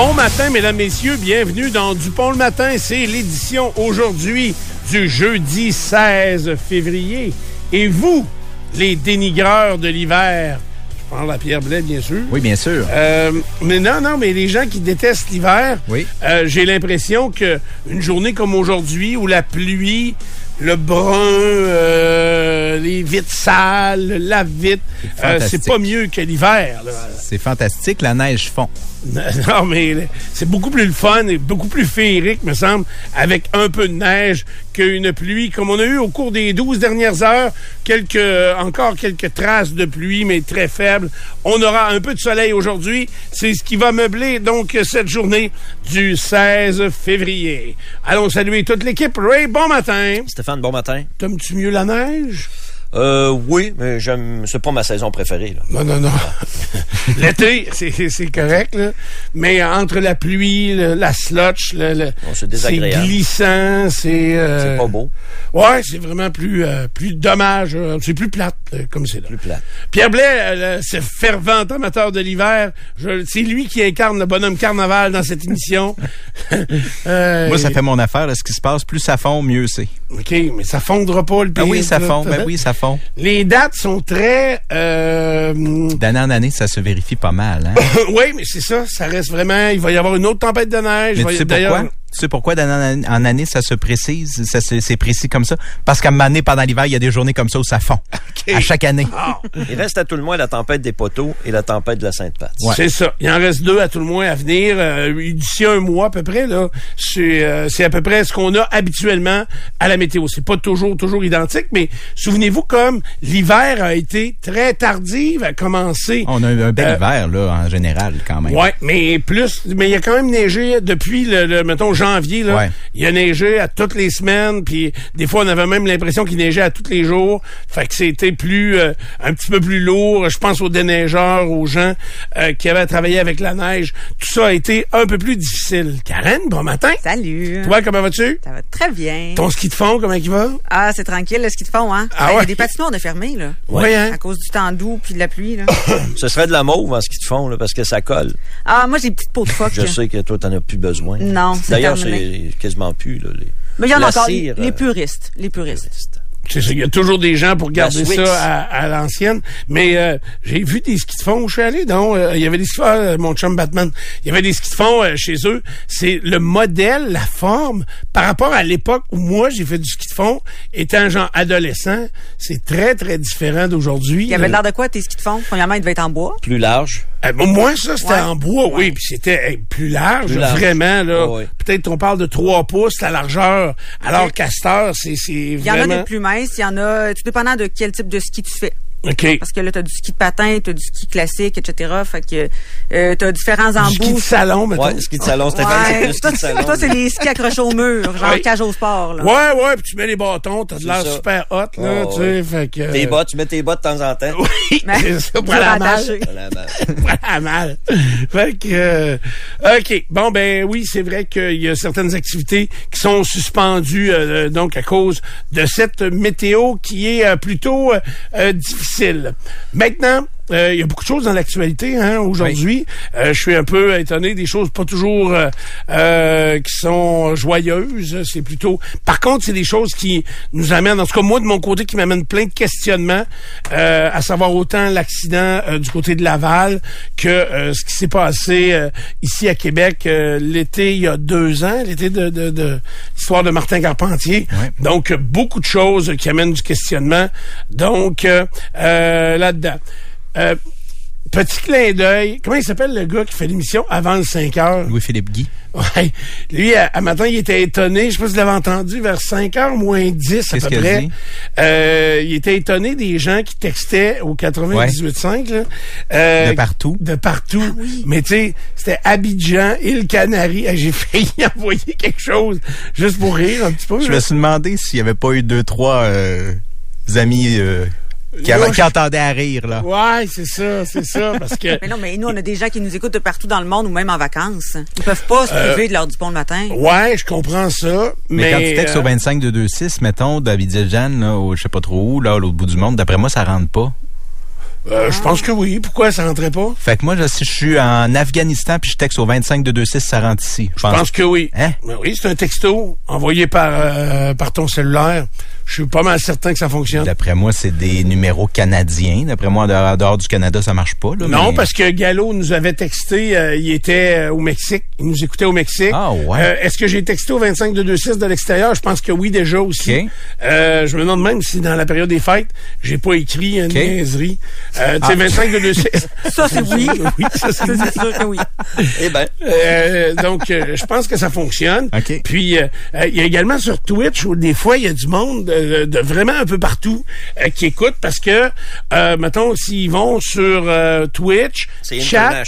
Bon matin, mesdames, messieurs. Bienvenue dans Dupont le matin. C'est l'édition aujourd'hui du jeudi 16 février. Et vous, les dénigreurs de l'hiver, je parle à Pierre Blais, bien sûr. Oui, bien sûr. Euh, mais non, non, mais les gens qui détestent l'hiver, Oui. euh, j'ai l'impression que une journée comme aujourd'hui où la pluie, le brun, euh, les vitres sales, la vitre, C'est pas mieux que l'hiver. C'est fantastique, la neige fond. Non, mais c'est beaucoup plus le fun et beaucoup plus féerique, me semble, avec un peu de neige qu'une pluie. Comme on a eu au cours des 12 dernières heures, quelques, encore quelques traces de pluie, mais très faibles. On aura un peu de soleil aujourd'hui. C'est ce qui va meubler, donc, cette journée du 16 février. Allons saluer toute l'équipe. Ray, bon matin. Stéphane, bon matin. T'aimes-tu mieux la neige? Euh, oui, mais j'aime, c'est pas ma saison préférée, là. Non, non, non. L'été, c'est correct, là. Mais entre la pluie, le- la slotch, le, le- Oh, c'est glissant, c'est... euh, C'est pas beau, Ouais, c'est vraiment plus euh, plus dommage. c'est plus plate, comme c'est là. plus plat. Pierre Blais, euh, ce fervent amateur de l'hiver, c'est lui qui incarne le bonhomme carnaval dans cette émission. Euh, Moi, ça fait mon affaire. là, ce qui se passe, plus ça fond, mieux c'est. OK, mais ça fondra pas le Ah pays. oui, ça fond. Ben oui, ça fond? Les dates sont très... Euh, D'année en année, ça se vérifie pas mal. Hein? oui, mais c'est ça. Ça reste vraiment... Il va y avoir une autre tempête de neige. Mais tu sais pourquoi? Tu sais pourquoi d'année en année, ça se précise? Ça c'est précis comme ça? Parce qu'à donné, pendant l'hiver, il y a des journées comme ça où ça fond. À chaque année. Ah, Il reste à tout le moins la tempête des poteaux et la tempête de la Sainte-Patte. Ouais. C'est ça. Il en reste deux à tout le moins à venir. Euh, D'ici un mois à peu près, là, c'est euh, c'est à peu près ce qu'on a habituellement à la météo. C'est pas toujours toujours identique, mais souvenez-vous comme l'hiver a été très tardif à commencer. On a eu un bel Euh, hiver, là, en général, quand même. Ouais, mais plus, mais il y a quand même neigé depuis le, le mettons janvier là. Ouais. Il a neigé à toutes les semaines, puis des fois on avait même l'impression qu'il neigeait à tous les jours. Fait que c'était plus, euh, un petit peu plus lourd. Je pense aux déneigeurs, aux gens euh, qui avaient travaillé avec la neige. Tout ça a été un peu plus difficile. Karen, bon matin. Salut. Toi, comment vas-tu? Ça va très bien. Ton ski de fond, comment il va? Ah, c'est tranquille, le ski de fond, hein? Ah Ben, Il y ouais? a des patinoires de fermés, là. Ouais, hein? À cause du temps doux puis de la pluie, là. Ce serait de la mauve en ce qu'ils te font, là, parce que ça colle. ah, moi, j'ai des petites peaux de phoque. Je sais que toi, t'en as plus besoin. Non, c'est D'ailleurs, c'est quasiment plus, là. Les... Mais il y en a encore. cire, les euh, puristes. Les puristes. C'est ça, il y a toujours des gens pour garder ça à, à l'ancienne. Mais euh, j'ai vu des skis de fond où je suis allé. Donc, euh, il y avait des skis de fond, euh, mon chum Batman. Il y avait des skis de fond euh, chez eux. C'est le modèle, la forme, par rapport à l'époque où moi j'ai fait du ski de fond, étant genre adolescent, c'est très très différent d'aujourd'hui. Il y avait Euh, l'air de quoi, tes skis de fond? Premièrement, il devait être en bois. Plus large. Euh, moi, ça, c'était Ouais. en bois, oui, puis c'était hey, plus large, Plus large. vraiment, là. Ouais, ouais. Peut-être on parle de 3 pouces, la largeur, alors qu'Astor, c'est c'est Il y en vraiment... a des plus minces, il y en a, tout dépendant de quel type de ski tu fais. OK. Parce que là, t'as du ski de patin, t'as du ski classique, etc. Fait que, euh, t'as différents Du ski de embouts. salon, mettons. Ouais, ski de salon, c'est Ouais. ski de salon. toi, c'est les skis accrochés au mur, genre Oui. cage au sport, là. Ouais, ouais, puis tu mets les bâtons, t'as de l'air super hot, là, Ouais, tu sais, ouais. fait que... Tes bottes, tu mets tes bottes de temps en temps. Oui, Mais- c'est ça, pour à mal. Voilà, mal. Fait que... euh, OK, bon, ben oui, c'est vrai qu'il y a certaines activités qui sont suspendues, euh, donc, à cause de cette météo qui est euh, plutôt euh, Maintenant... euh, Il y a beaucoup de choses dans l'actualité hein, aujourd'hui. Euh, je suis un peu étonné des choses pas toujours euh, qui sont joyeuses. C'est plutôt. Par contre, c'est des choses qui nous amènent, en tout cas moi de mon côté, qui m'amènent plein de questionnements, à savoir autant l'accident du côté de Laval que ce qui s'est passé ici à Québec l'été il y a deux ans, l'été de, de, de l'histoire de Martin Carpentier. Donc beaucoup de choses qui amènent du questionnement. Donc là-dedans. Euh, petit clin d'œil. Comment il s'appelle le gars qui fait l'émission? Avant le 5 heures? Louis-Philippe Guy. Ouais. Lui, à, à matin, il était étonné. Je sais pas si vous l'avez entendu, vers 5 heures moins 10 à peu près. dit? Euh, il était étonné des gens qui textaient au 98.5. là. Euh, De partout. De partout. Ah Mais tu sais, c'était Abidjan, île Canaries. Eh, J'ai failli envoyer quelque chose juste pour rire un petit peu. Je là. me suis demandé s'il n'y avait pas eu deux, trois euh, amis euh, qui, je- entendaient à rire. là. Ouais, c'est ça, c'est ça, parce que... Mais non, mais nous, on a des gens qui nous écoutent de partout dans le monde ou même en vacances. Ils peuvent pas se Euh, priver de l'heure du pont le matin. Ouais, je comprends ça, mais... Mais, quand tu textes euh, au 25 de 26, mettons, d'Abidjan, là, au je sais pas trop où, là, à l'autre bout du monde, d'après moi, ça rentre pas. euh, je pense que oui. Pourquoi ça rentrait pas? Fait que moi, là, si je suis en Afghanistan puis je texte au 25 de 26, ça rentre ici. Je Je pense que oui. Hein? Ben oui, c'est un texto envoyé par, euh, par ton cellulaire. Je suis pas mal certain que ça fonctionne. D'après moi, c'est des numéros canadiens. D'après moi, en dehors, en dehors du Canada, ça marche pas. Là, Non, mais- parce que Gallo nous avait texté, euh, il était euh, au Mexique, il nous écoutait au Mexique. Ah, ouais. Euh, Est-ce que j'ai texté au 25 de 26 de l'extérieur? Je pense que oui déjà aussi. OK. Euh, je me demande même si dans la période des fêtes, j'ai pas écrit une OK. niaiserie. Euh, tu sais, Ah. 25 de 26. Ça, c'est oui. oui, ça c'est sûr que oui. Eh ben, Euh, donc, euh, je pense que ça fonctionne. OK. Puis, euh, euh, il y a également sur Twitch où des fois, il y a du monde euh, de vraiment un peu partout euh, qui écoute parce que, euh, mettons, s'ils vont sur euh, Twitch, C'est chat,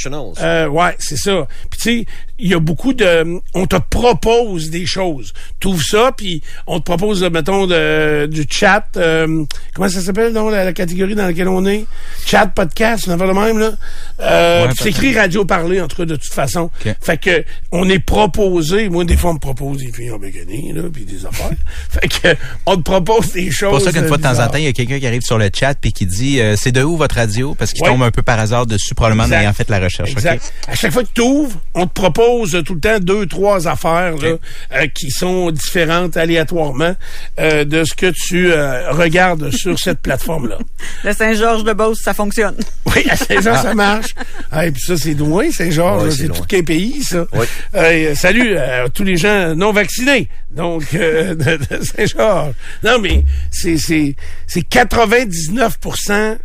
ouais, c'est ça. Puis, tu sais, il y a beaucoup de... On te propose des choses. Tu ouvres ça, puis on te propose, mettons, de, du chat. euh, comment ça s'appelle, donc, la, la catégorie dans laquelle on est? Chat, podcast, on le même, là. Euh, Ouais, c'est écrit radio parler, en tout cas, de toute façon. Fait que on est proposé. Moi, des fois, on me propose des filles en bégonie, là, puis des affaires. fait que on te propose des C'est choses. pour ça qu'une fois de temps en temps, il y a quelqu'un qui arrive sur le chat puis qui dit euh, c'est de où votre radio? Parce qu'il Ouais. tombe un peu par hasard dessus probablement en ayant fait la recherche. Exact. À chaque fois que tu ouvres, on te propose tout le temps deux, trois affaires là, euh, qui sont différentes aléatoirement euh, de ce que tu euh, regardes sur cette plateforme-là. Le Saint-Georges de Beauce, ça fonctionne. Oui, à Saint-Jean, ça marche. Ah, et puis ça, c'est loin, Saint-Georges. Ouais, c'est tout qu'un pays, ça. Oui. Salut à tous les gens non vaccinés. Donc, de, de Saint-Georges. Non, mais c'est, c'est, c'est 99%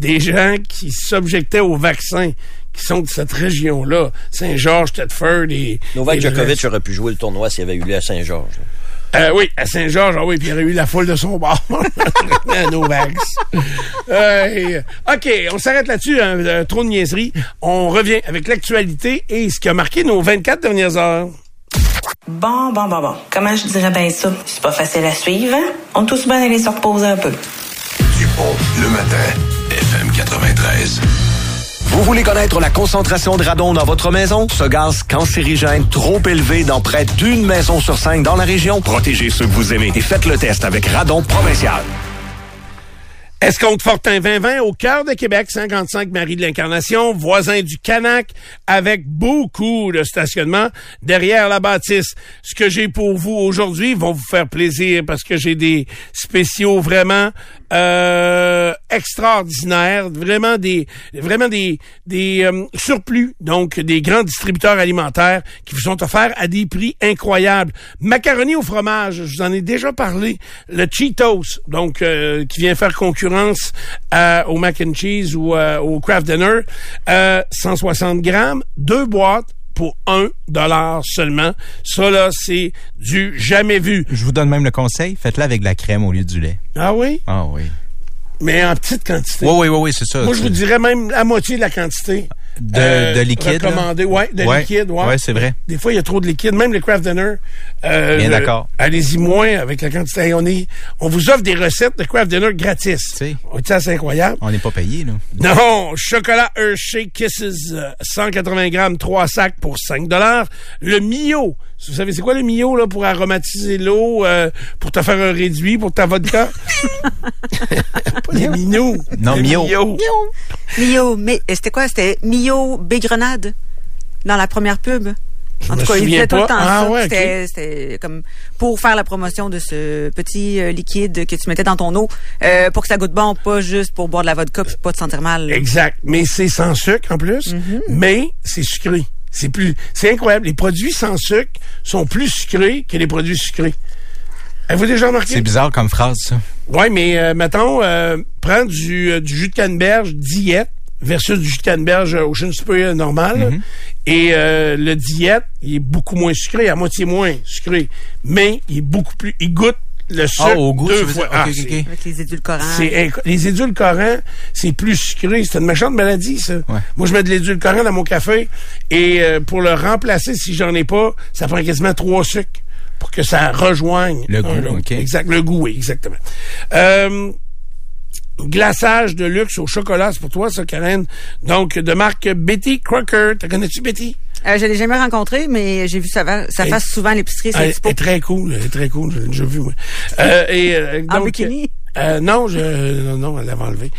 des gens qui s'objectaient au vaccin qui sont de cette région-là. Saint-Georges, Thetford et... Novak et Djokovic reste. aurait pu jouer le tournoi s'il avait eu lieu à Saint-Georges. Euh, oui, à Saint-Georges, ah oui, puis il y aurait eu la foule de son bord. Novax. Euh, OK, on s'arrête là-dessus, hein, euh, trop de niaiserie. On revient avec l'actualité et ce qui a marqué nos 24 dernières heures. Bon, bon, bon, bon. Comment je dirais bien ça? C'est pas facile à suivre, hein? On est tous bien aller se reposer un peu. Dupont, le matin, FM 93. Vous voulez connaître la concentration de radon dans votre maison? Ce gaz cancérigène trop élevé dans près d'une maison sur cinq dans la région? Protégez ceux que vous aimez et faites le test avec Radon Provincial. Escompte Fortin 2020 au cœur de Québec, 55 Marie de l'Incarnation, voisin du Canac, avec beaucoup de stationnement derrière la bâtisse. Ce que j'ai pour vous aujourd'hui vont vous faire plaisir parce que j'ai des spéciaux vraiment euh, extraordinaires, vraiment des vraiment des des euh, surplus, donc des grands distributeurs alimentaires qui vous sont offerts à des prix incroyables. Macaroni au fromage, je vous en ai déjà parlé. Le Cheetos, donc euh, qui vient faire concurrence à- au mac and cheese ou euh, au Kraft Dinner, euh, 160 grammes, deux boîtes pour un dollar seulement. Ça là, c'est du jamais vu. Je vous donne même le conseil, faites-le avec de la crème au lieu du lait. Ah oui, Ah oui. mais en petite quantité. Oui, oui, oui, oui, c'est ça. Moi, je vous dirais même la moitié de la quantité. De, Euh, de liquide. Recommandé, ouais, de Ouais. liquide, ouais. Ouais, c'est vrai. Des fois, il y a trop de liquide. Même le craft dinner. euh, Bien d'accord. Allez-y moins avec la quantité. On est, on vous offre des recettes de craft dinner gratis. sais. Ça, c'est incroyable. On n'est pas payé, là. Non, chocolat Hershey Kisses, euh, 180 grammes, 3 sacs pour 5 dollars. Le Mio, vous savez c'est quoi le Mio là pour aromatiser l'eau, euh, pour te faire un réduit pour ta vodka? Pas les Mino. Non, Les Mio. Mio, mais c'était quoi? C'était Mio Bégrenade dans la première pub. En tout cas, il disait tout le temps Ah, ça. ouais. C'était c'était comme pour faire la promotion de ce petit euh, liquide que tu mettais dans ton eau euh, pour que ça goûte bon, pas juste pour boire de la vodka puis pas te sentir mal. là. Exact. Mais c'est sans sucre en plus, Mm-hmm. mais c'est sucré. C'est plus, c'est incroyable. Les produits sans sucre sont plus sucrés que les produits sucrés. Avez-vous déjà remarqué? C'est bizarre comme phrase, ça. Oui, mais euh, mettons, euh, prends du, euh, du jus de canneberge diète versus du jus de canneberge Ocean Spray normal. là. Et euh, le diète, il est beaucoup moins sucré, à moitié moins sucré. Mais il est beaucoup plus... Il goûte le sucre Ah, au goût, deux fois. Ah. Avec les édulcorants. les édulcorants, c'est plus sucré. C'est une méchante maladie, ça. Moi, je mets de l'édulcorant dans mon café et euh, pour le remplacer, si j'en ai pas, ça prend quasiment trois sucres pour que ça rejoigne Le goût, l'autre. ok. Exact, le goût, oui, exactement. Euh, glaçage de luxe au chocolat, c'est pour toi, ça, Karen. Donc, de marque Betty Crocker. T'as connais-tu Betty? Euh, je l'ai jamais rencontré, mais j'ai vu ça, va- ça Elle- fasse souvent à l'épicerie. Elle est très cool, elle est très cool, j'ai déjà vu, moi. Euh, et, euh, En bikini? Euh, non, je, non, non, elle l'avait enlevé.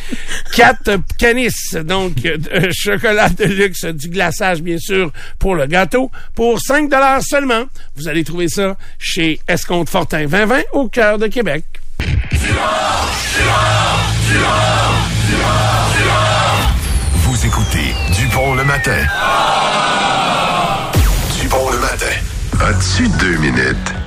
Quatre canis, donc, euh, de chocolat de luxe, du glaçage, bien sûr, pour le gâteau, pour 5 dollars seulement. Vous allez trouver ça chez Escompte Fortin 2020 au cœur de Québec. Vous écoutez Dupont le matin. Dupont le matin. As-tu deux minutes?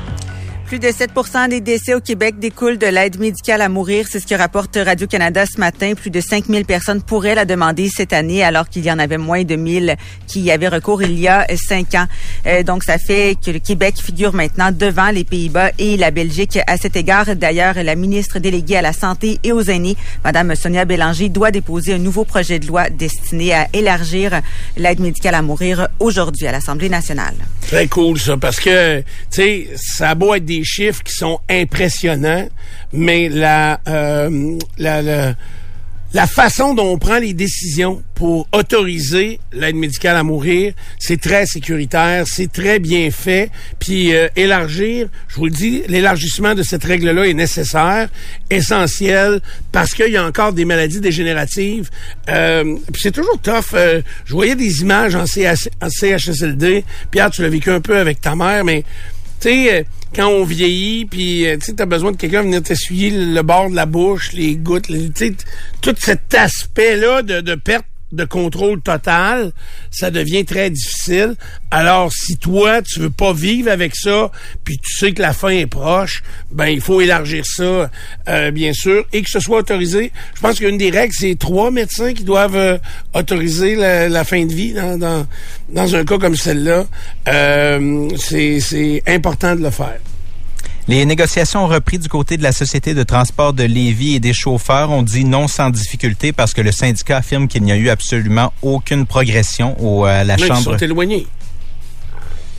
Plus de 7% des décès au Québec découlent de l'aide médicale à mourir. C'est ce que rapporte Radio-Canada ce matin. Plus de 5000 personnes pourraient la demander cette année, alors qu'il y en avait moins de 1000 qui y avaient recours il y a cinq ans. Euh, donc, ça fait que le Québec figure maintenant devant les Pays-Bas et la Belgique. À cet égard, d'ailleurs, la ministre déléguée à la Santé et aux aînés, Madame Sonia Bélanger, doit déposer un nouveau projet de loi destiné à élargir l'aide médicale à mourir aujourd'hui à l'Assemblée nationale. Très cool, ça, parce que, tu sais, ça a beau être des chiffres qui sont impressionnants, mais la, euh, la, la, la façon dont on prend les décisions pour autoriser l'aide médicale à mourir, c'est très sécuritaire, c'est très bien fait. Puis euh, élargir, je vous le dis, l'élargissement de cette règle-là est nécessaire, essentiel, parce qu'il y a encore des maladies dégénératives. Euh, puis c'est toujours tough. euh, je voyais des images en CHSLD. Pierre, tu l'as vécu un peu avec ta mère, mais tu sais, euh, quand on vieillit, puis euh, tu sais, t'as besoin de quelqu'un venir t'essuyer le, bord de la bouche, les gouttes, tu sais, tout cet aspect-là de perte de contrôle total, ça devient très difficile. Alors, si toi, tu veux pas vivre avec ça, puis tu sais que la fin est proche, ben il faut élargir ça, euh, bien sûr, et que ce soit autorisé. Je pense qu'une des règles, c'est trois médecins qui doivent euh, autoriser la, fin de vie dans, dans, un cas comme celle-là. Euh, c'est c'est important de le faire. Les négociations ont repris du côté de la Société de transport de Lévis et des chauffeurs. ont dit non sans difficulté parce que le syndicat affirme qu'il n'y a eu absolument aucune progression au, à la Ils Chambre. se sont éloignés.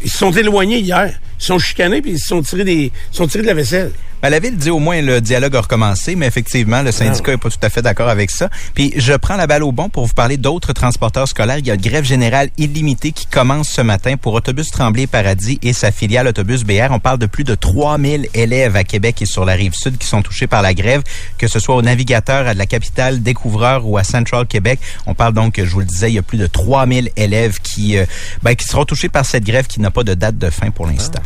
Ils se sont éloignés hier. Ils se sont chicanés puis ils se sont tirés des, ils se sont tirés de la vaisselle. Ben, la ville dit au moins le dialogue a recommencé, mais effectivement, le syndicat n'est pas tout à fait d'accord avec ça. Puis je prends la balle au bon pour vous parler d'autres transporteurs scolaires. Il y a une grève générale illimitée qui commence ce matin pour Autobus Tremblay Paradis et sa filiale Autobus BR. On parle de plus de 3000 élèves à Québec et sur la rive sud qui sont touchés par la grève, que ce soit au navigateur, à de la capitale, découvreur ou à Central Québec. On parle donc, je vous le disais, il y a plus de 3000 élèves qui, euh, ben, qui seront touchés par cette grève qui n'a pas de date de fin pour l'instant.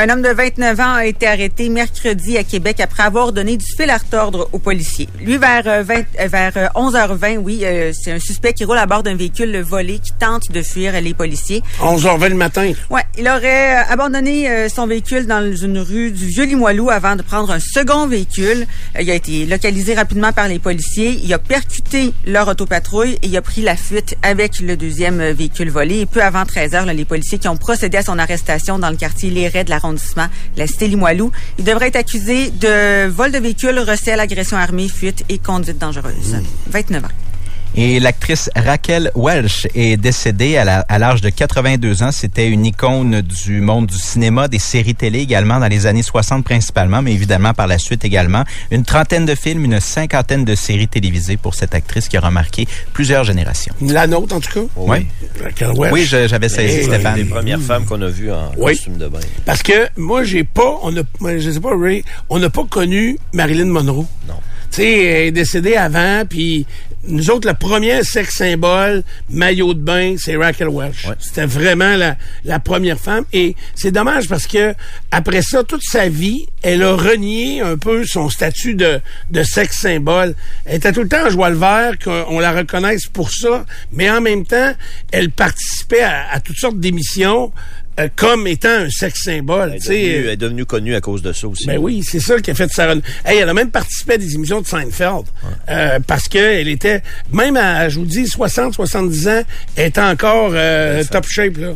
Un homme de 29 ans a été arrêté mercredi à Québec après avoir donné du fil à retordre aux policiers. Lui, vers, euh, 20 euh, vers euh, 11h20, oui, euh, c'est un suspect qui roule à bord d'un véhicule volé qui tente de fuir les policiers. 11h20 le matin. Ouais, il aurait euh, abandonné euh, son véhicule dans une rue du Vieux-Limoilou avant de prendre un second véhicule. Euh, il a été localisé rapidement par les policiers. Il a percuté leur autopatrouille et il a pris la fuite avec le deuxième euh, véhicule volé. Et peu avant 13 heures, là, les policiers qui ont procédé à son arrestation dans le quartier Léret de l'arrondissement, la cité Limoilou, il devrait être accusé de vol de véhicule, recel, agression armée, fuite et conduite dangereuse. 29 ans. Et l'actrice Raquel Welch est décédée à l'âge de 82 ans. C'était une icône du monde du cinéma, des séries télé également dans les années 60 principalement, mais évidemment par la suite également. Une trentaine de films, une cinquantaine de séries télévisées pour cette actrice qui a remarqué plusieurs générations. La nôtre, en tout cas? Oui. Raquel Welch. Oui, j'avais saisi Stéphane. Les premières femmes qu'on a vues en Oui. costume de bain. Parce que moi, j'ai pas, on a, je sais pas, Ray, on n'a pas connu Marilyn Monroe. Non. Tu sais, elle est décédée avant, puis nous autres, le premier sexe symbole, maillot de bain, c'est Raquel Welch. Ouais. C'était vraiment la, la première femme. Et c'est dommage parce que après ça, toute sa vie, elle a renié un peu son statut de, de sexe symbole. Elle était tout le temps en joie le vert, qu'on la reconnaisse pour ça, mais en même temps, elle participait à, à toutes sortes d'émissions euh, comme étant un sexe symbole. Elle est, tu sais. devenue, elle est devenue connue à cause de ça aussi. Ben oui, c'est ça qui a fait sa. Hey, elle a même participé à des émissions de Seinfeld. Euh, parce que elle était, même à, je vous dis, 60, 70 ans, elle était encore euh, top shape, là.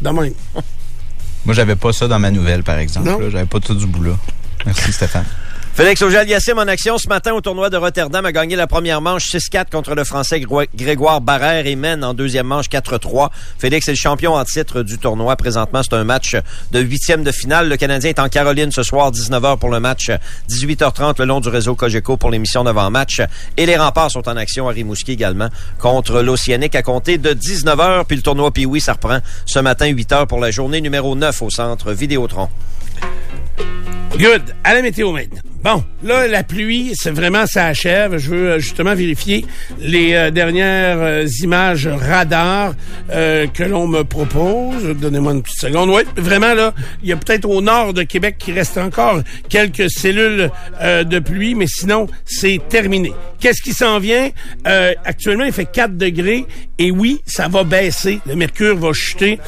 De même. Moi, j'avais pas ça dans ma nouvelle, par exemple. J'avais pas tout du bout là. Merci, Stéphane. Félix Auger-Aliassime en action ce matin au tournoi de Rotterdam a gagné la première manche 6-4 contre le Français Grégoire Barrère et mène en deuxième manche 4-3. Félix est le champion en titre du tournoi. Présentement, c'est un match de huitième de finale. Le Canadien est en Caroline ce soir, 19h pour le match, 18h30 le long du réseau Cogeco pour l'émission d'avant-match. Et les remparts sont en action à Rimouski également contre l'Océanique à compter de 19h. Puis le tournoi Pioui, ça reprend ce matin 8h pour la journée numéro 9 au centre Vidéotron. Good. À la météo maintenant. Bon, là, la pluie, c'est vraiment, ça achève. Je veux euh, justement vérifier les euh, dernières euh, images radar que l'on me propose. Donnez-moi une petite seconde. Oui, vraiment, là, il y a peut-être au nord de Québec qui reste encore quelques cellules de pluie, mais sinon, c'est terminé. Qu'est-ce qui s'en vient? Actuellement, il fait 4 degrés et oui, ça va baisser. Le mercure va chuter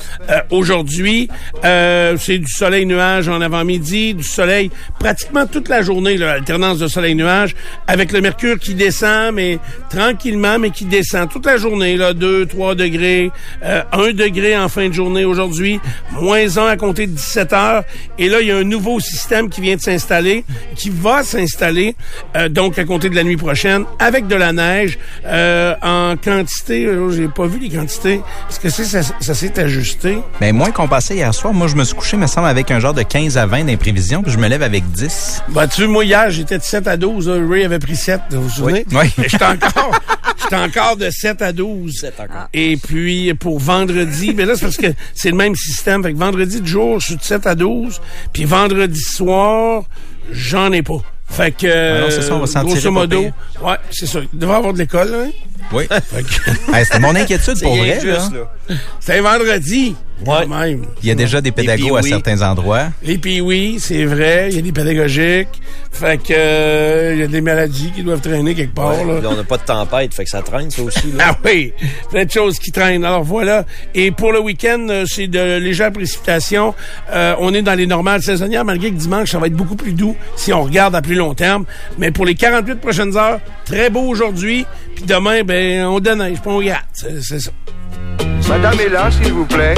aujourd'hui. C'est du soleil-nuage en avant-midi, du soleil pratiquement toute la journée, là, alternance de soleil-nuage, avec le mercure qui descend, mais tranquillement, mais qui descend toute la journée, là, 2, 3 degrés, euh, 1 degré en fin de journée aujourd'hui, moins 1 à compter de 17 heures. Et là, il y a un nouveau système qui vient de s'installer, qui va s'installer, euh, donc à compter de la nuit prochaine, avec de la neige, euh, en quantité, euh, j'ai pas vu les quantités. Est-ce que c'est, ça, ça s'est ajusté? Mais moins qu'on passait hier soir, moi, je me suis couché, me semble, avec un genre de 15 à 20 d'imprévision, puis je me lève avec 10. Bah, tu moi, hier, j'étais de 7 à 12. là. Ray avait pris 7, vous vous souvenez? Oui. Mais j'étais encore, j'étais encore de 7 à 12. 7 encore. Et puis, pour vendredi, mais là, c'est parce que c'est le même système. Fait que vendredi de jour, je suis de 7 à 12. Puis vendredi soir, j'en ai pas. Fait que, Ah non, c'est ça, on va s'en grosso modo, ouais, c'est ça. Il devrait avoir de l'école, hein? Oui. Hey, C'était mon inquiétude pour rien vrai. c'était vendredi. Ouais. Quand même. Il y a déjà des pédagogues à certains endroits. Et puis oui, c'est vrai, il y a des pédagogiques. Fait que, euh, il y a des maladies qui doivent traîner quelque part, là. Là, on n'a pas de tempête, fait que ça traîne, ça aussi. Là. Ah oui, plein de choses qui traînent. Alors voilà. Et pour le week-end, euh, c'est de légères précipitations. Euh, on est dans les normales saisonnières, malgré que dimanche, ça va être beaucoup plus doux si on regarde à plus long terme. Mais pour les 48 prochaines heures, très beau aujourd'hui. Puis demain, ben, on déneige, puis on regarde. C'est c'est ça. Madame est là, s'il vous plaît.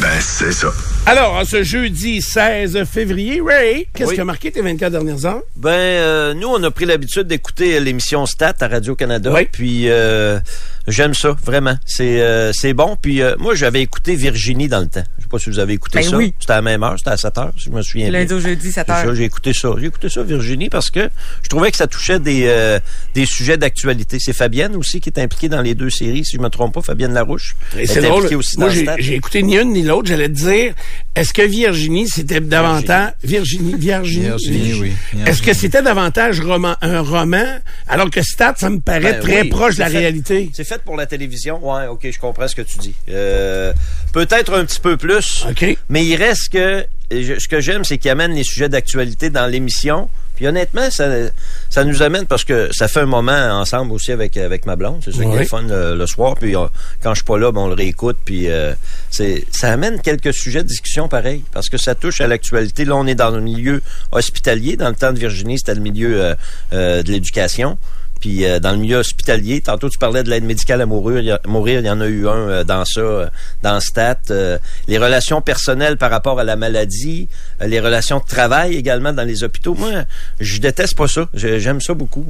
Ben, c'est ça. Alors, en ce jeudi 16 février, Ray, qu'est-ce Oui. qui a marqué tes 24 dernières heures? Ben, euh, nous, on a pris l'habitude d'écouter l'émission Stat à Radio-Canada. Oui. Puis, euh, j'aime ça, vraiment. C'est euh, c'est bon. Puis, euh, moi, j'avais écouté Virginie dans le temps. Je sais pas si vous avez écouté Ben ça. oui. C'était à la même heure, c'était à 7 heures, si je me souviens bien. Lundi au jeudi, 7 C'est ça, heures. j'ai écouté ça. J'ai écouté ça, Virginie, parce que je trouvais que ça touchait des, euh, des sujets d'actualité. C'est Fabienne aussi qui est impliquée dans les deux séries, si je me trompe pas, Fabienne Larouche. C'est est drôle. aussi Moi, dans j'ai écouté ni une ni l'autre. J'allais te dire, est-ce que Virginie, c'était davantage... Virginie, Virginie. Virginie, oui. Est-ce que c'était davantage roman, un roman, alors que Stat, ça me paraît Ben très oui, proche de la fait- réalité? C'est fait pour la télévision. Ouais, ok, je comprends ce que tu dis. Euh, Peut-être un petit peu plus. Mais il reste que je- ce que j'aime, c'est qu'il amène les sujets d'actualité dans l'émission. Puis honnêtement, ça, ça nous amène parce que ça fait un moment ensemble aussi avec avec ma blonde. C'est ça qui est fun le, le soir. Puis quand je suis pas là, ben, on le réécoute. Puis euh, c'est ça amène quelques sujets de discussion pareil parce que ça touche à l'actualité. Là, on est dans le milieu hospitalier. Dans le temps de Virginie, c'était le milieu euh, euh, de l'éducation. Puis euh, dans le milieu hospitalier, tantôt tu parlais de l'aide médicale à mourir, il y a, mourir, il y en a eu un euh, dans ça, euh, dans Stat. Euh, les relations personnelles par rapport à la maladie, euh, les relations de travail également dans les hôpitaux. Moi, je déteste pas ça. J'aime ça beaucoup.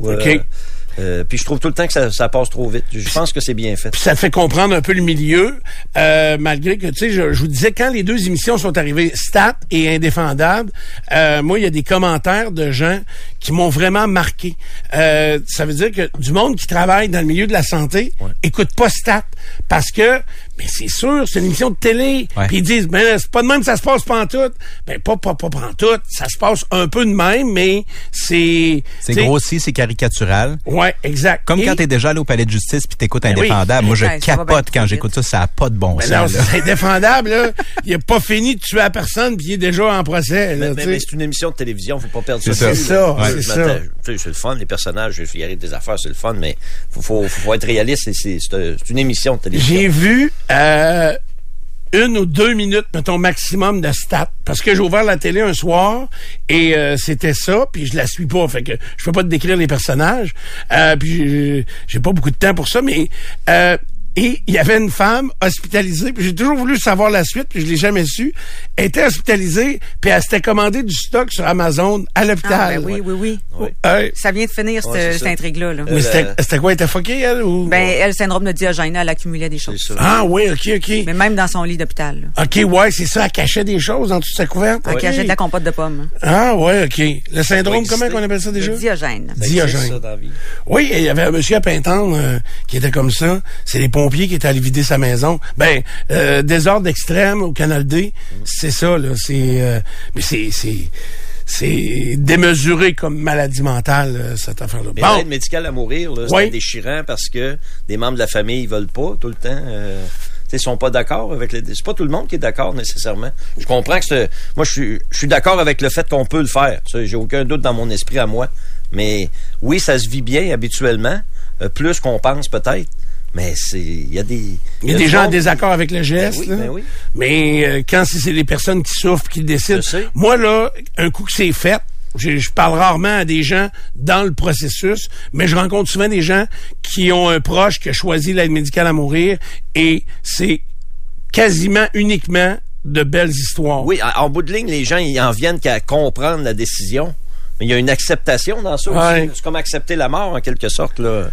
Euh, puis je trouve tout le temps que ça, ça passe trop vite. Je pense que c'est bien fait. Puis ça te fait comprendre un peu le milieu, euh, malgré que, tu sais, je, je vous disais, quand les deux émissions sont arrivées, Stat et Indéfendable, euh, moi, il y a des commentaires de gens qui m'ont vraiment marqué. Euh, ça veut dire que du monde qui travaille dans le milieu de la santé écoute pas Stat parce que, mais c'est sûr, c'est une émission de télé. Ouais. Puis ils disent, ben c'est pas de même, ça se passe pas en tout. Ben pas pas pas en tout, ça se passe un peu de même, mais c'est C'est grossier, c'est caricatural. Ouais, exact. Comme Et- quand t'es déjà allé au palais de justice puis t'écoutes Ben oui. Indéfendable. Moi, je capote quand j'écoute ça. Ça a pas de bon Ben sens. c'est indéfendable, là. Il a pas fini de tuer la personne, puis il est déjà en procès, là, Mais, c'est une émission de télévision, faut pas perdre ça. C'est ça. C'est ça, Ouais, c'est le fun, les personnages, il y a des affaires, c'est le fun, mais faut, faut, faut être réaliste. c'est une émission de télévision. J'ai vu, euh, une ou deux minutes, mettons, maximum de stats. Parce que j'ai ouvert la télé un soir et euh, c'était ça, puis je la suis pas. Fait que je peux pas te décrire les personnages. Euh, puis j'ai- j'ai pas beaucoup de temps pour ça, mais... Euh, et il y avait une femme hospitalisée, puis j'ai toujours voulu savoir la suite, puis je l'ai jamais su. Elle était hospitalisée, puis elle s'était commandé du stock sur Amazon à Ah, l'hôpital. ben oui, oui, oui. Euh, Ça vient de finir, cette, Ouais, intrigue-là. Là. mais c'était c'était quoi, elle était fuckée, elle? Ou... Ben, elle, le syndrome de Diogène, elle accumulait des choses. Ah oui, OK, OK. Mais même dans son lit d'hôpital. là. OK, ouais, c'est ça, elle cachait des choses dans toute sa couverte. Elle cachait de la compote de pommes. Ah ouais, OK. Le syndrome, comment qu'on appelle ça déjà? Le Diogène. Existe, Diogène. ça, dans la vie. Oui, il y avait un monsieur à Pintendre euh, qui était comme ça. C'est les qui étaient allés vider sa maison. Ben, euh, désordre extrême au Canal D, c'est ça, là. C'est, euh, mais c'est, c'est, c'est démesuré comme maladie mentale, euh, cette affaire-là. Mais Bon. l'aide médicale à mourir, là, c'est Oui. déchirant parce que des membres de la famille veulent pas tout le temps. Euh, ils sont pas d'accord avec les. C'est pas tout le monde qui est d'accord nécessairement. Je comprends que c'est. Moi, je suis, je suis d'accord avec le fait qu'on peut le faire. J'ai aucun doute dans mon esprit à moi. Mais oui, ça se vit bien habituellement, euh, plus qu'on pense peut-être. Mais c'est, il y a des. Il y a des gens en désaccord avec le geste. Ben oui, là. ben oui. Mais euh, quand c'est les personnes qui souffrent, qui décident. Moi, là, un coup que c'est fait, je, je parle rarement à des gens dans le processus, mais je rencontre souvent des gens qui ont un proche qui a choisi l'aide médicale à mourir et c'est quasiment uniquement de belles histoires. Oui, en, en bout de ligne, les gens, ils en viennent qu'à comprendre la décision. Mais il y a une acceptation dans ça Ouais. aussi. C'est comme accepter la mort, en quelque sorte, là.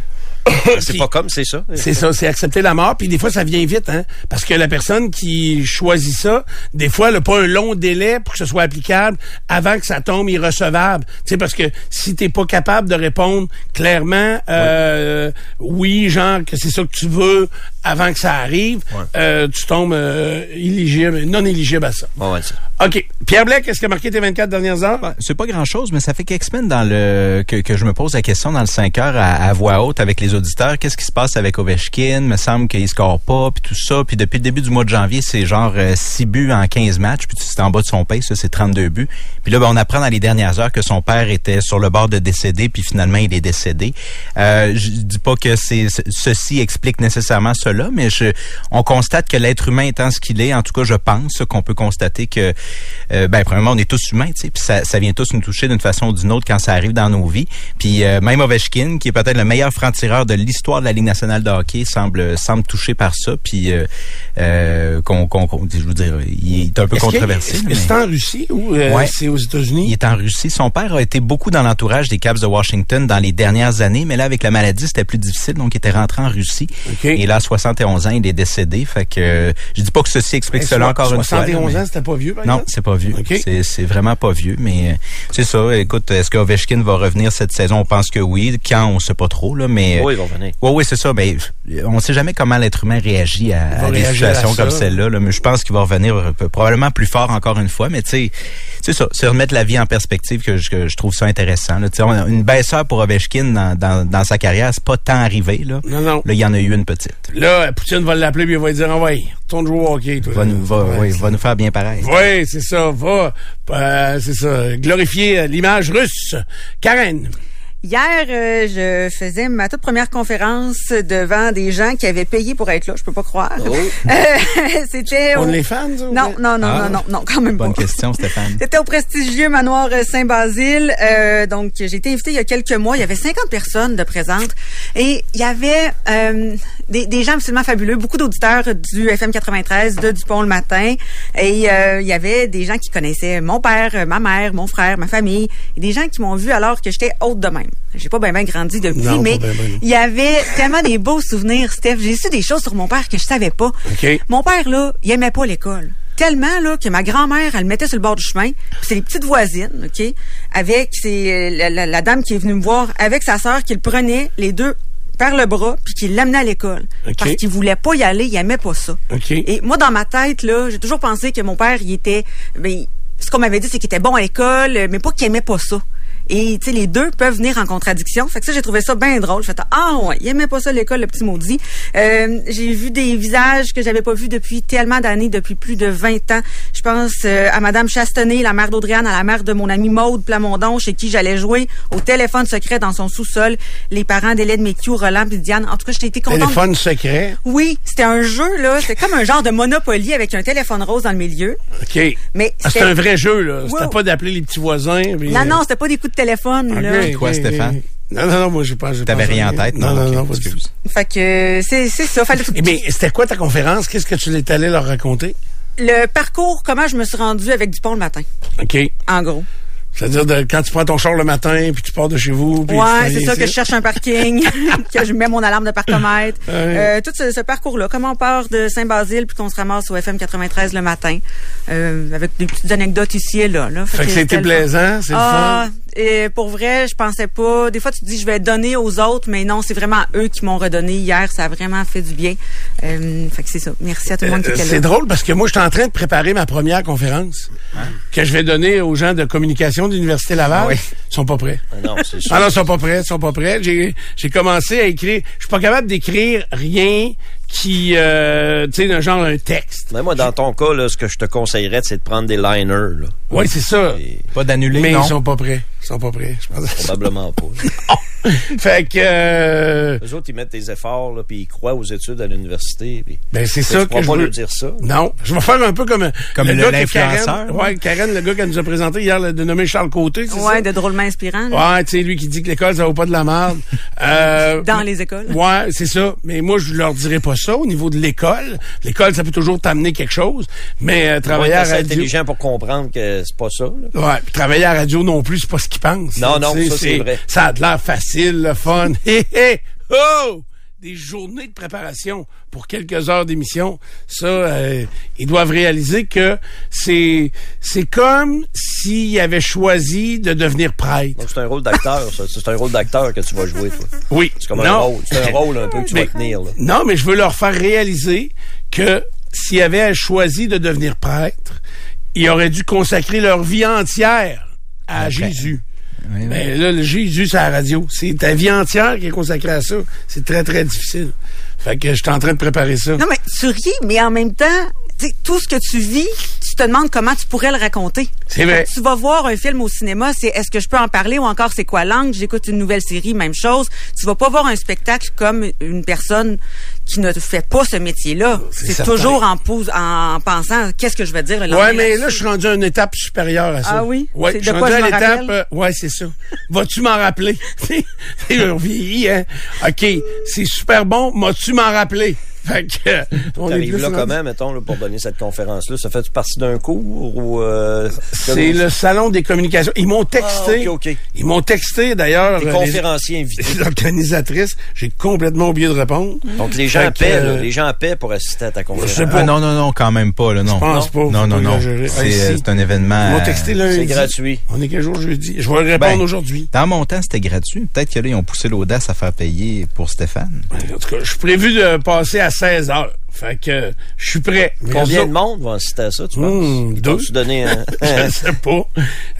c'est pas comme, c'est ça. C'est ça, c'est accepter la mort. Puis des fois, ça vient vite, hein, parce que la personne qui choisit ça, des fois, elle n'a pas un long délai pour que ce soit applicable avant que ça tombe irrecevable. Tu sais, parce que si t'es pas capable de répondre clairement, euh, oui, genre que c'est ça que tu veux avant que ça arrive, euh, tu tombes euh, éligible, non éligible à ça. Bon, ouais, c'est- OK. Pierre Blais, qu'est-ce qui a marqué tes 24 dernières heures? C'est pas grand-chose, mais ça fait quelques semaines dans le que, que je me pose la question dans le 5 heures à, à voix haute avec les auditeurs. Qu'est-ce qui se passe avec Ovechkin? Me semble qu'il score pas, puis tout ça. Puis depuis le début du mois de janvier, c'est genre 6 buts en 15 matchs, puis c'est en bas de son pace, ça, c'est 32 buts. Puis là, ben, on apprend dans les dernières heures que son père était sur le bord de décéder, puis finalement, il est décédé. Euh, je dis pas que c'est ce- ceci explique nécessairement cela, mais je, on constate que l'être humain étant ce qu'il est, en tout cas, je pense qu'on peut constater que, euh, ben, premièrement, on est tous humains, tu sais, puis ça, ça vient tous nous toucher d'une façon ou d'une autre quand ça arrive dans nos vies. Puis euh, même Ovechkin, qui est peut-être le meilleur franc-tireur de l'histoire de la Ligue nationale de hockey, semble semble touché par ça, puis euh, euh, qu'on, qu'on, qu'on- je veux dire, il est un peu Est-ce controversé. Mais- c'est en Russie ou euh, Ouais. c'est aux États-Unis? il est en Russie. Son père a été beaucoup dans l'entourage des Caps de Washington dans les dernières années, mais là, avec la maladie, c'était plus difficile, donc il était rentré en Russie. OK. Et là, à 71 ans, il est décédé. Fait que euh, je dis pas que ceci explique cela encore une fois. là, 71 mais- ans, c'était pas vieux, par non, exemple? c'est pas vieux. C'est, c'est vraiment pas vieux, mais euh, c'est ça. Écoute, est-ce que Ovechkin va revenir cette saison? On pense que oui. Quand, on sait pas trop, là, mais... Oui, ils vont venir. Oui, oui, c'est ça. Mais on sait jamais comment l'être humain réagit à, va à des à situations comme celle-là. là. mais je pense qu'il va revenir euh, probablement plus fort encore une fois. Mais tu sais, c'est ça, c'est remettre la vie en perspective que je, que je trouve ça intéressant. Là. On a Une baisseur pour Ovechkin dans, dans, dans sa carrière, c'est pas tant arrivé. Là. Non, non. Là, il y en a eu une petite. Là, Poutine va l'appeler puis il va lui dire, ah ouais, retourne jouer au hockey. Toi, Va nous, va, Ouais, oui, va nous faire bien pareil. Oui, c'est ça, va, euh, c'est ça, glorifier euh, l'image russe. Karen, Hier, euh, je faisais ma toute première conférence devant des gens qui avaient payé pour être là. Je peux pas croire. Oh. Euh, C'était au- on les fans, ou Non, non, non, Ah. non, non, non, quand même Bonne pas. question, Stéphane. C'était au prestigieux manoir euh, Saint-Basile. Euh, donc, j'ai été invitée il y a quelques mois. Il y avait 50 personnes de présentes. Et il y avait euh, des, des gens absolument fabuleux, beaucoup d'auditeurs du FM 93, de Dupont le matin. Et euh, il y avait des gens qui connaissaient mon père, ma mère, mon frère, ma famille. Et des gens qui m'ont vu alors que j'étais haute de même. J'ai pas bien ben grandi depuis, Non, mais ben ben, il y avait tellement des beaux souvenirs, Steph. J'ai su des choses sur mon père que je savais pas. Mon père, là, il aimait pas l'école. Tellement, là, que ma grand-mère, elle le mettait sur le bord du chemin. C'est les petites voisines, OK? Avec c'est la, la- la dame qui est venue me voir, avec sa sœur, qui le prenait, les deux, par le bras, puis qui l'amenait à l'école. Parce qu'il voulait pas y aller, il aimait pas ça. Et moi, dans ma tête, là, j'ai toujours pensé que mon père, il était... Ben, ce qu'on m'avait dit, c'est qu'il était bon à l'école, mais pas qu'il aimait pas ça. Et, tu sais, les deux peuvent venir en contradiction. Fait que ça, j'ai trouvé ça bien drôle. Fait, ah ouais, il aimait pas ça l'école, le petit maudit. Euh, j'ai vu des visages que j'avais pas vus depuis tellement d'années, depuis plus de 20 ans. Je pense euh, à Madame Chastenay, la mère d'Audriane, à la mère de mon ami Maude Plamondon, chez qui j'allais jouer au téléphone secret dans son sous-sol. Les parents d'Hélène Mécu, Roland Diane. En tout cas, j'ai été contente. Téléphone secret? Oui, c'était un jeu, là. C'était comme un genre de Monopoly avec un téléphone rose dans le milieu. OK. Mais Ah, c'était c'était- un vrai jeu, là. C'était Wow. pas d'appeler les petits voisins. puis, Non, euh, non, c'était pas des coups de téléphone, OK, là. Quoi, Stéphane? Non, non, non, moi, j'ai pas. T'avais rien en tête? Non, non, ok, non, pas du tout. excuse. Fait que c'est c'est ça. Fallait- Eh bien, c'était quoi ta conférence? Qu'est-ce que tu l'étais allé leur raconter? Le parcours, comment je me suis rendue avec Dupont le matin, OK. en gros. C'est-à-dire, de, quand tu prends ton char le matin, puis tu pars de chez vous, puis tu Ouais, c'est ça que je cherche un parking, que je mets mon alarme de parcomètre. Ouais. Euh, tout ce, ce parcours-là, comment on part de Saint-Basile puis qu'on se ramasse au FM 93 le matin, euh, avec des petites anecdotes ici et là. là. Fait que c'était le plaisant, c'est le Ah, fun? Et pour vrai, je pensais pas. Des fois, tu te dis, je vais donner aux autres, mais non, c'est vraiment eux qui m'ont redonné hier. Ça a vraiment fait du bien. Euh, fait que c'est ça. Merci à tout le monde qui Euh, était c'est drôle parce que moi, je suis en train de préparer ma première conférence que je vais donner aux gens de communication de l'Université Laval. Oui. Ils sont pas prêts. Ah Non, c'est sûr. Ah non, ils sont pas prêts, ils sont pas prêts. J'ai, j'ai commencé à écrire. Je suis pas capable d'écrire rien qui, euh, tu sais, d'un genre un texte. Mais moi, dans ton cas, là, ce que je te conseillerais, c'est de prendre des liners. Là. Oui, c'est ça. Et Pas d'annuler, Mais non? ils sont pas prêts. Ils sont pas prêts. Je pense. probablement pas. fait que, euh, Les autres, ils mettent des efforts, là, puis ils croient aux études à l'université. Puis... ben c'est ça que je pas veux. leur dire ça. Non, je vais faire un peu comme Comme le le- gars que l'influenceur, Karen, ouais. Karen, le gars qu'elle nous a présenté hier, le dénommé Charles Côté, c'est Ouais, ça? de drôlement inspirant. là. Ouais, tu sais, lui qui dit que l'école, ça vaut pas de la merde. Euh, Dans les écoles. Ouais, c'est ça. Mais moi, je leur dirais pas ça au niveau de l'école. L'école, ça peut toujours t'amener quelque chose. Mais euh, travailler à assez radio... intelligent pour comprendre que c'est pas ça. là. Ouais, puis travailler à radio non plus, c'est pas ce Non, non, ça, c'est vrai. Ça a de l'air facile, le fun. Hé, hé, oh! Des journées de préparation pour quelques heures d'émission. Ça, euh, ils doivent réaliser que c'est c'est comme s'ils avaient choisi de devenir prêtre. Donc, c'est un rôle d'acteur, ça. C'est un rôle d'acteur que tu vas jouer, toi. Oui. C'est comme un Non. rôle. C'est un rôle un peu que tu vas tenir, là. Non, mais je veux leur faire réaliser que s'ils avaient choisi de devenir prêtre, ils auraient dû consacrer leur vie entière à Jésus. Oui, oui. Mais là, le Jésus, c'est la radio. C'est ta vie entière qui est consacrée à ça. C'est très, très difficile. Fait que je suis en train de préparer ça. Non, mais tu ris, mais en même temps, tout ce que tu vis, tu te demandes comment tu pourrais le raconter. C'est vrai. Tu vas voir un film au cinéma, c'est est-ce que je peux en parler ou encore c'est quoi l'angle? J'écoute une nouvelle série, même chose. Tu vas pas voir un spectacle comme une personne qui ne fait pas ce métier-là. C'est toujours en, pose, en pensant qu'est-ce que je vais dire le Ouais, lendemain mais là, je suis rendu à une étape supérieure à ça. Ah oui? Ouais, je suis rendu à l'étape. euh, ouais, c'est ça. Vas-tu m'en rappeler? C'est on vieillit, hein? OK, c'est super bon. M'as-tu m'en rappeler? Fait que, euh, on est plus là rendu- comment, mettons, là, pour donner cette conférence-là? Ça fait partie d'un cours ou... Euh, C'est le salon des communications. Ils m'ont texté. Ah, ok, ok. Ils m'ont texté d'ailleurs. Euh, conférenciers invités. les, les organisatrices. J'ai complètement oublié de répondre. Donc, les gens paient, là, euh, les gens paient pour assister à ta conférence. sais pas. Ah, non, non, non, quand même pas, là, non. Je pense pas. Non, non, non. C'est un événement. Ils m'ont texté lundi. C'est gratuit. On est quel jour jeudi? Je vais répondre Ben, aujourd'hui. Dans mon temps, c'était gratuit. Peut-être que là, ils ont poussé l'audace à faire payer pour Stéphane. En tout cas, je suis prévu de passer à 16 heures. Fait que je suis prêt. Combien de monde vont assister à ça, tu penses? Hmm, deux. vont-tu donner un... Je sais pas.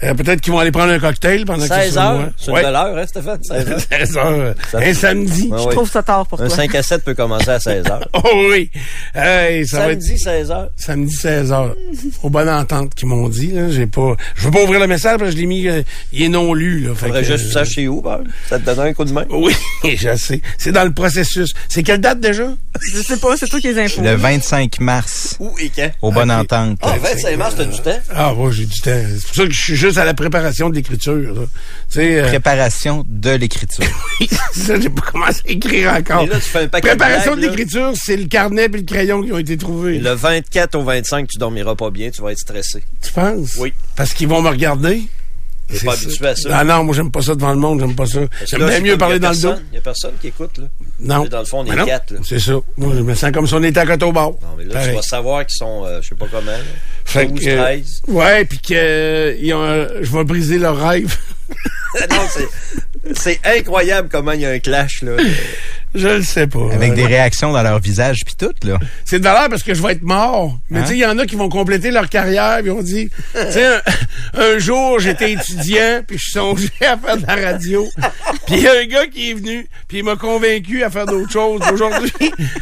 Euh, Peut-être qu'ils vont aller prendre un cocktail pendant que 16 c'est sur moi. heures? C'est Ouais. une de l'heure, hein, Stéphane? 16 heures? 16 heures. Ça Un samedi. Ouais, Je trouve ça tard pour Un toi. 5 à 7 peut commencer à 16 heures. Oh oui. Hey, ça va être Samedi, 16 heures. samedi 16 heures. Aux bonnes ententes qu'ils m'ont dit. Là, j'ai pas. Je veux pas ouvrir le message parce que je l'ai mis. euh, il est non lu. Là, Faudrait que, juste que tu euh, saches chez où, ben. Ça te donne un coup de main. Oui, je sais. C'est dans le processus. C'est quelle date déjà? Je sais pas, c'est toi qui les Le 25 mars, Où et quand? aux bonnes ententes. Ah, 25 mars, t'as du temps? Ah, ouais, j'ai du temps. C'est pour ça que je suis juste à la préparation de l'écriture. euh, Préparation de l'écriture. c'est ça, j'ai pas commencé à écrire encore. Et là, tu fais un paquet Préparation de l'écriture, c'est le carnet et le crayon qui ont été trouvés. Le 24 au 25, tu dormiras pas bien, tu vas être stressé. Tu penses? Oui. Parce qu'ils vont me regarder? T'es C'est pas habitué à ça. Ah non, moi j'aime pas ça devant le monde, j'aime pas ça. J'aime bien mieux parler dans le dos. personne- Y a personne qui écoute, là. Non. Dans le fond, on est quatre, là. C'est ça. Moi, je me sens comme si on était à côté au bord. Non, mais là, Pareil. tu vas savoir qu'ils sont, euh, je sais pas comment, là. Fait 12, que, euh, 13. ouais, puis que euh, je vais briser leur rêve. non, c'est incroyable comment il y a un clash, là. Je le sais pas. Avec des réactions dans leur visage puis tout, là. C'est de valeur parce que je vais être mort. Mais Hein? tu sais, il y en a qui vont compléter leur carrière puis on dit, tu sais, un, un jour, j'étais étudiant puis je songeais à faire de la radio. Puis il y a un gars qui est venu puis il m'a convaincu à faire d'autres choses. Aujourd'hui,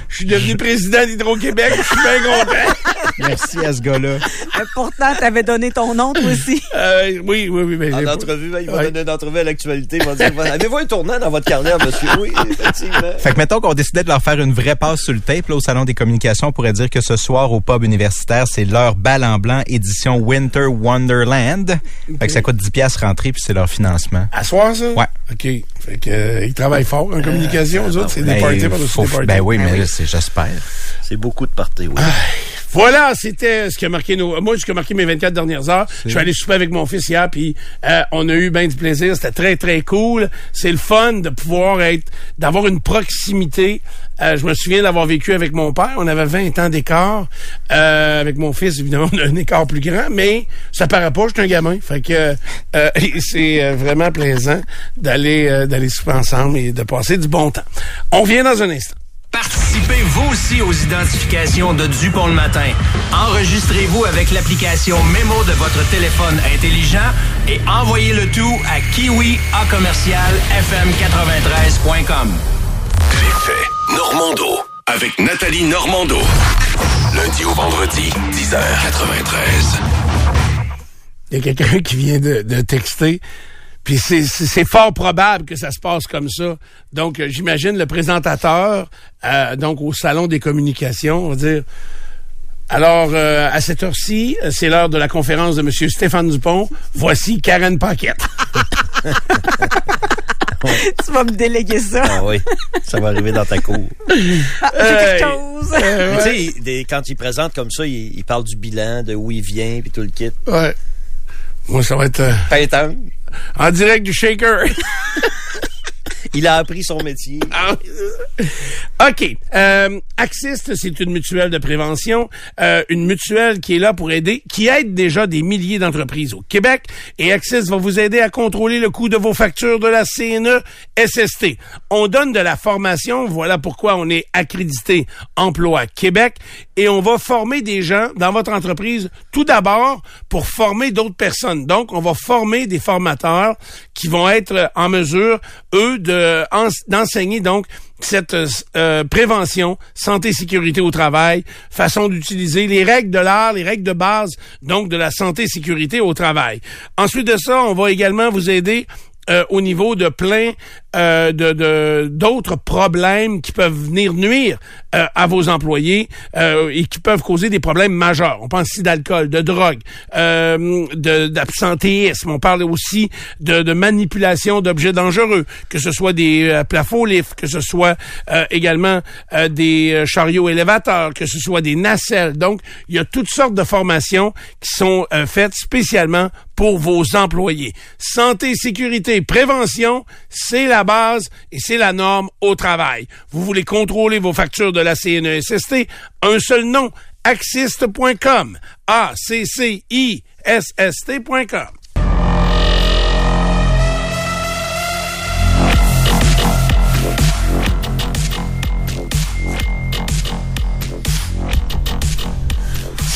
je suis devenu président d'Hydro-Québec. Je suis bien content. Merci à ce gars-là. Pourtant, t'avais donné ton nom, toi aussi. Euh, oui, oui, oui. Mais En entrevue, ben, il va Ouais. donner une entrevue à l'actualité. Il va dire Avez-vous un tournant dans votre carrière, monsieur? Oui, effectivement. Fait que mettons qu'on décidait de leur faire une vraie passe sur le tape, là, au Salon des communications, on pourrait dire que ce soir, au pub universitaire, c'est leur balle en blanc édition Winter Wonderland. Fait que ça coûte 10 piastres rentrer puis c'est leur financement. À soir, ça? Ouais. OK. Fait que, euh, ils travaillent fort en communication, eux autres. C'est des Ben, parties par-dessus faut- des parties. ben oui, mais là, c'est, j'espère. C'est beaucoup de parties, oui. Voilà, c'était ce qui a marqué nos. Moi, ce qui a marqué mes 24 dernières heures. Je suis allé souper avec mon fils hier, puis euh, on a eu bien du plaisir. C'était très très cool. C'est le fun de pouvoir être, d'avoir une proximité. Euh, je me souviens d'avoir vécu avec mon père. On avait 20 ans d'écart. Euh, avec mon fils, évidemment, on a un écart plus grand, mais ça paraît pas. J'étais un gamin. Fait que euh, c'est euh, vraiment plaisant d'aller euh, d'aller souper ensemble et de passer du bon temps. On vient dans un instant. Participez vous aussi aux identifications de Dupont le matin. Enregistrez-vous avec l'application Mémo de votre téléphone intelligent et envoyez le tout à kiwi à commercial fm93.com. L'effet Normando avec Nathalie Normando. Lundi au vendredi, 10h93. Il y a quelqu'un qui vient de, de texter. Puis c'est- fort probable que ça se passe comme ça. Donc, euh, j'imagine le présentateur, euh, donc au salon des communications, on va dire. Alors, euh, à cette heure-ci, c'est l'heure de la conférence de M. Stéphane Dupont. Voici Karen Paquette. tu vas me déléguer ça. Ah oui, ça va arriver dans ta cour. Ah, quelque chose. Euh, ouais. Tu sais, quand il présente comme ça, il, il parle du bilan, de où il vient, puis tout le kit. Ouais. Moi, ça va être euh, en direct du shaker. il a appris son métier. Ah. OK. Euh, Axist, c'est une mutuelle de prévention, euh, une mutuelle qui est là pour aider, qui aide déjà des milliers d'entreprises au Québec. Et Axist va vous aider à contrôler le coût de vos factures de la CNE SST. On donne de la formation, voilà pourquoi on est accrédité Emploi Québec. Et on va former des gens dans votre entreprise, tout d'abord, pour former d'autres personnes. Donc, on va former des formateurs qui vont être en mesure, eux, de en- d'enseigner donc cette euh, prévention, santé, sécurité au travail, façon d'utiliser les règles de l'art, les règles de base, donc de la santé, sécurité au travail. Ensuite de ça, on va également vous aider euh, au niveau de plein euh, de d'autres problèmes qui peuvent venir nuire euh, à vos employés euh, et qui peuvent causer des problèmes majeurs. On pense ici d'alcool, de drogue, euh, d'absentéisme. On parle aussi de, de manipulation d'objets dangereux, que ce soit des euh, plafonds lifts, que ce soit également des chariots élévateurs, que ce soit des nacelles. Donc, il y a toutes sortes de formations qui sont faites spécialement pour vos employés. Santé, sécurité, prévention, c'est la base et c'est la norme au travail. Vous voulez contrôler vos factures de la CNESST, un seul nom, axiste.com. A-C-C-I-S-S-T.com. «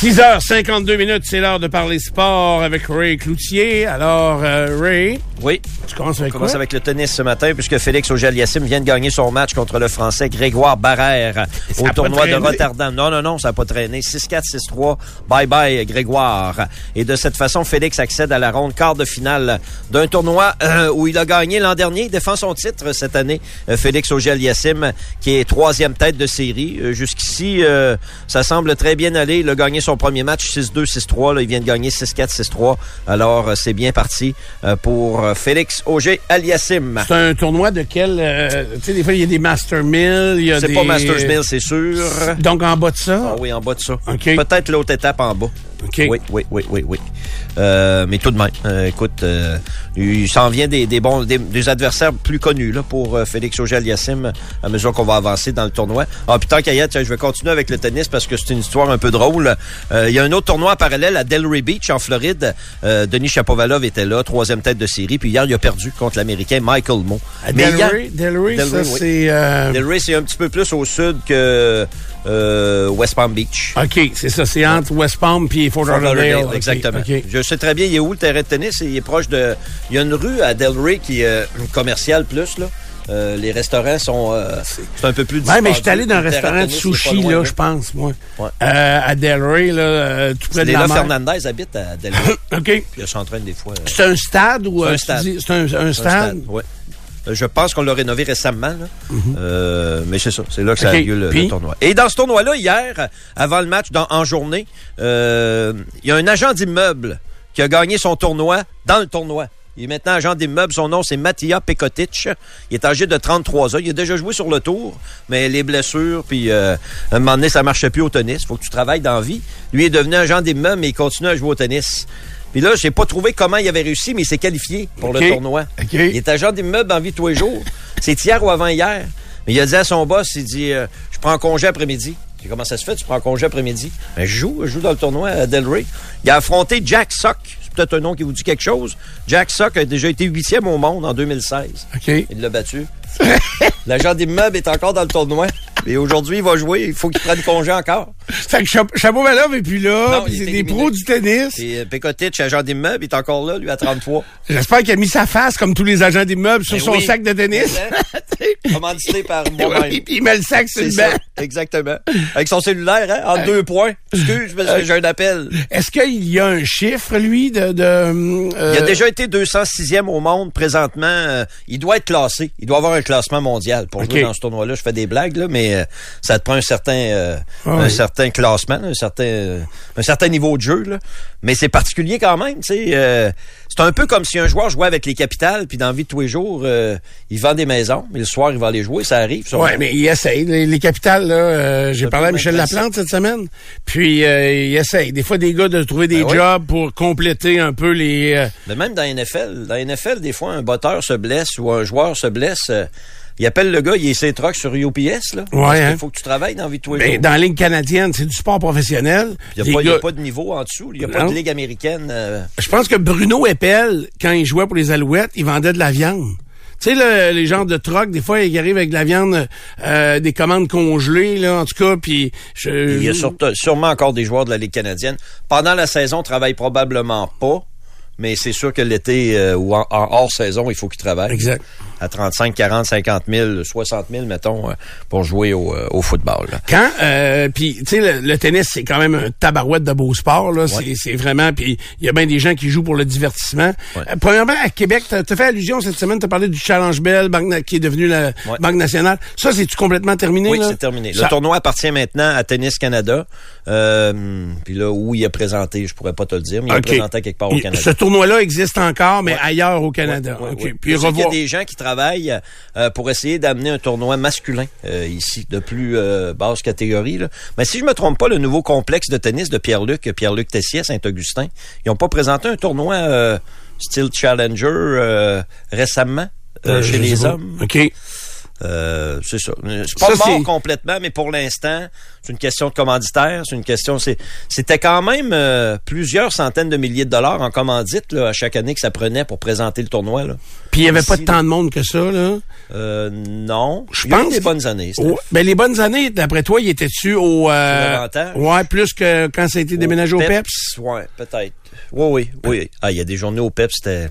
6h52 minutes, c'est l'heure de parler sport avec Ray Cloutier. Alors, euh, Ray, Oui, tu commences avec on commence quoi? avec le tennis ce matin, puisque Félix Auger-Aliassime vient de gagner son match contre le Français Grégoire Barrère au tournoi de. Rotterdam. Non, non, non, ça n'a pas traîné. 6-4, 6-3. Bye-bye, Grégoire. Et de cette façon, Félix accède à la ronde quart de finale d'un tournoi euh, où il a gagné l'an dernier. Il défend son titre cette année. Euh, Félix Auger-Aliassime, qui est troisième tête de série. Euh, Jusqu'ici, euh, ça semble très bien aller. Il a gagné son premier match 6-2, 6-3. Là, il vient de gagner 6-4, 6-3. Alors, euh, c'est bien parti euh, pour Félix Auger-Aliassime. C'est un tournoi de quel... euh, tu sais, des fois, il y a des Master Mill, il y a C'est des... pas Masters Mill, c'est sûr. Donc, en bas de ça? Ah oui, en bas de ça. OK. Peut-être l'autre étape en bas. OK. Oui, oui, oui, oui, oui. Euh, mais tout de même, euh, écoute, euh, il s'en vient des, des bons, des, des adversaires plus connus là pour euh, Félix Auger-Aliassime à mesure qu'on va avancer dans le tournoi. Ah, puis tant qu'à y être, tiens, je vais continuer avec le tennis parce que c'est une histoire un peu drôle. Euh, il y a un autre tournoi en parallèle à Delray Beach en Floride. Euh, Denis Chapovalov était là, troisième tête de série. Puis hier, il a perdu contre l'Américain Michael Moe. Delray, Delray, ça, Delray, oui. c'est... euh, Delray, c'est un petit peu plus au sud que euh, West Palm Beach. OK, c'est ça. C'est entre West Palm puis Fort Lauderdale. Exactement. Je sais très bien, il est où le terrain de tennis? Il est proche de... Il y a une rue à Delray qui est euh, commerciale plus, là. Euh, les restaurants sont... euh, c'est un peu plus Ouais, mais je suis allé dans un restaurant de sushi, là, je pense, moi. Ouais. Euh, à Delray, là, tout près de la mer. Fernandez habite à Delray. OK. Puis elle s'entraîne des fois. C'est un stade ou... C'est un stade. C'est un, un C'est un stade? ouais. Euh, Je pense qu'on l'a rénové récemment, là. Euh, mais c'est ça, c'est là que ça a Mhm. Lieu le, tournoi. Et dans ce tournoi-là, hier, avant le match, dans, en journée, euh, il y a un agent d'immeuble qui a gagné son tournoi dans le tournoi. Il est maintenant agent d'immeuble. Son nom, c'est Matija Pekotic. Il est âgé de 33 ans. Il a déjà joué sur le tour, mais les blessures, puis euh, à un moment donné, ça marchait plus au tennis. faut que tu travailles dans la vie. Lui est devenu agent d'immeuble, mais il continue à jouer au tennis. Puis là, j'ai pas trouvé comment il avait réussi, mais il s'est qualifié pour le tournoi. OK. Il est agent d'immeuble en vie tous les jours. C'est hier ou avant-hier. Mais il a dit à son boss, il dit, euh, je prends congé après-midi. J'ai Comment ça se fait, tu prends congé après-midi? Ben, je joue, je joue dans le tournoi à Delray. Il a affronté Jack Sock. C'est peut-être un nom qui vous dit quelque chose. Jack Sock a déjà été huitième au monde en 2016. OK. Il l'a battu. L'agent d'immeuble est encore dans le tournoi. Et aujourd'hui, il va jouer. Il faut qu'il prenne congé encore. Fait que Chap- Chapeau-Valov est plus là, c'est est des pros du tennis. Et euh, Pekotic, agent d'immeuble, il est encore là, lui, à 33. J'espère qu'il a mis sa face, comme tous les agents d'immeubles, sur Ben son sac de tennis. Commandité par moi-même. Il met le sac sur le banc. exactement. Avec son cellulaire, hein, en deux points. Excuse, que j'ai un appel. Est-ce qu'il y a un chiffre, lui, de... euh, Il a déjà été 206e au monde présentement. Euh, il doit être classé. Il doit avoir un classement mondial pour jouer dans ce tournoi-là. Je fais des blagues, là, mais euh, ça te prend un certain, euh, Ah un certain classement, un certain, un certain niveau de jeu. Là. Mais c'est particulier quand même. Euh, c'est un peu comme si un joueur jouait avec les capitales, puis dans la vie de tous les jours, euh, il vend des maisons, mais le soir, il va aller jouer. Ça arrive. Ouais, mais il essaye. Les, les capitales, là, euh, j'ai parlé à Michel Laplante cette semaine. Puis euh, il essaye. Des fois, des gars de trouver des Ben oui. jobs pour compléter un peu les. Mais même dans la NFL, dans la NFL, des fois, un botteur se blesse ou un joueur se blesse. Il appelle le gars, il est ses trucks sur UPS, là. Ouais, parce hein. faut que tu travailles dans la vie de tous les ben, jours. dans la ligue canadienne, c'est du sport professionnel. Il n'y a, pas- il a de niveau en dessous. Il n'y a pas de ligue américaine. euh, Je pense que Bruno Eppel, quand il jouait pour les Alouettes, il vendait de la viande. Tu sais, le- les gens de troc, des fois, ils arrivent avec de la viande, euh, des commandes congelées, là, en tout cas, puis... je- il y a surtout- sûrement encore des joueurs de la Ligue canadienne. Pendant la saison, ils travaillent probablement pas. Mais c'est sûr que l'été euh, ou en, en hors saison, il faut qu'ils travaillent. Exact. À 35, 40, 50 000, 60 000, mettons, euh, pour jouer au, euh, au football. là. Quand, euh, puis tu sais, le, le tennis, c'est quand même un tabarouette de beau sport, là. C'est- C'est vraiment, puis il y a bien des gens qui jouent pour le divertissement. Ouais. Euh, premièrement, à Québec, t'as as fait allusion cette semaine, t'as parlé du Challenge Bell, Banque qui est devenu la Ouais. Banque nationale. Ça, c'est-tu complètement terminé, Oui, c'est terminé. Ça- Le tournoi appartient maintenant à Tennis Canada. Euh, Puis là, où il est présenté, je pourrais pas te le dire, mais il est présenté quelque part au Il- Canada. Ce tournoi-là existe encore, mais ailleurs au Canada. Puis qu'il y a des gens qui travaillent euh, pour essayer d'amener un tournoi masculin euh, ici, de plus euh, basse catégorie. Là. Mais si je me trompe pas, le nouveau complexe de tennis de Pierre-Luc, Pierre-Luc Tessier Saint-Augustin, ils n'ont pas présenté un tournoi euh, style Challenger euh, récemment chez les hommes? OK. Euh, c'est ça. C'est pas Ça, mort complètement, mais pour l'instant, c'est une question de commanditaire. C'est une question. c'est- C'était quand même euh, plusieurs centaines de milliers de dollars en commandite là, à chaque année que ça prenait pour présenter le tournoi. Là. Puis il y avait pas tant de monde que ça, là. Euh, non. Je pense- des bonnes années. Oh, ben les bonnes années, d'après toi, il était-tu au... euh, ouais, plus que quand ça a été déménagé au PEPS? Ouais, peut-être. Oui, oui, oui. Ah, il y a des journées au PEPS, c'était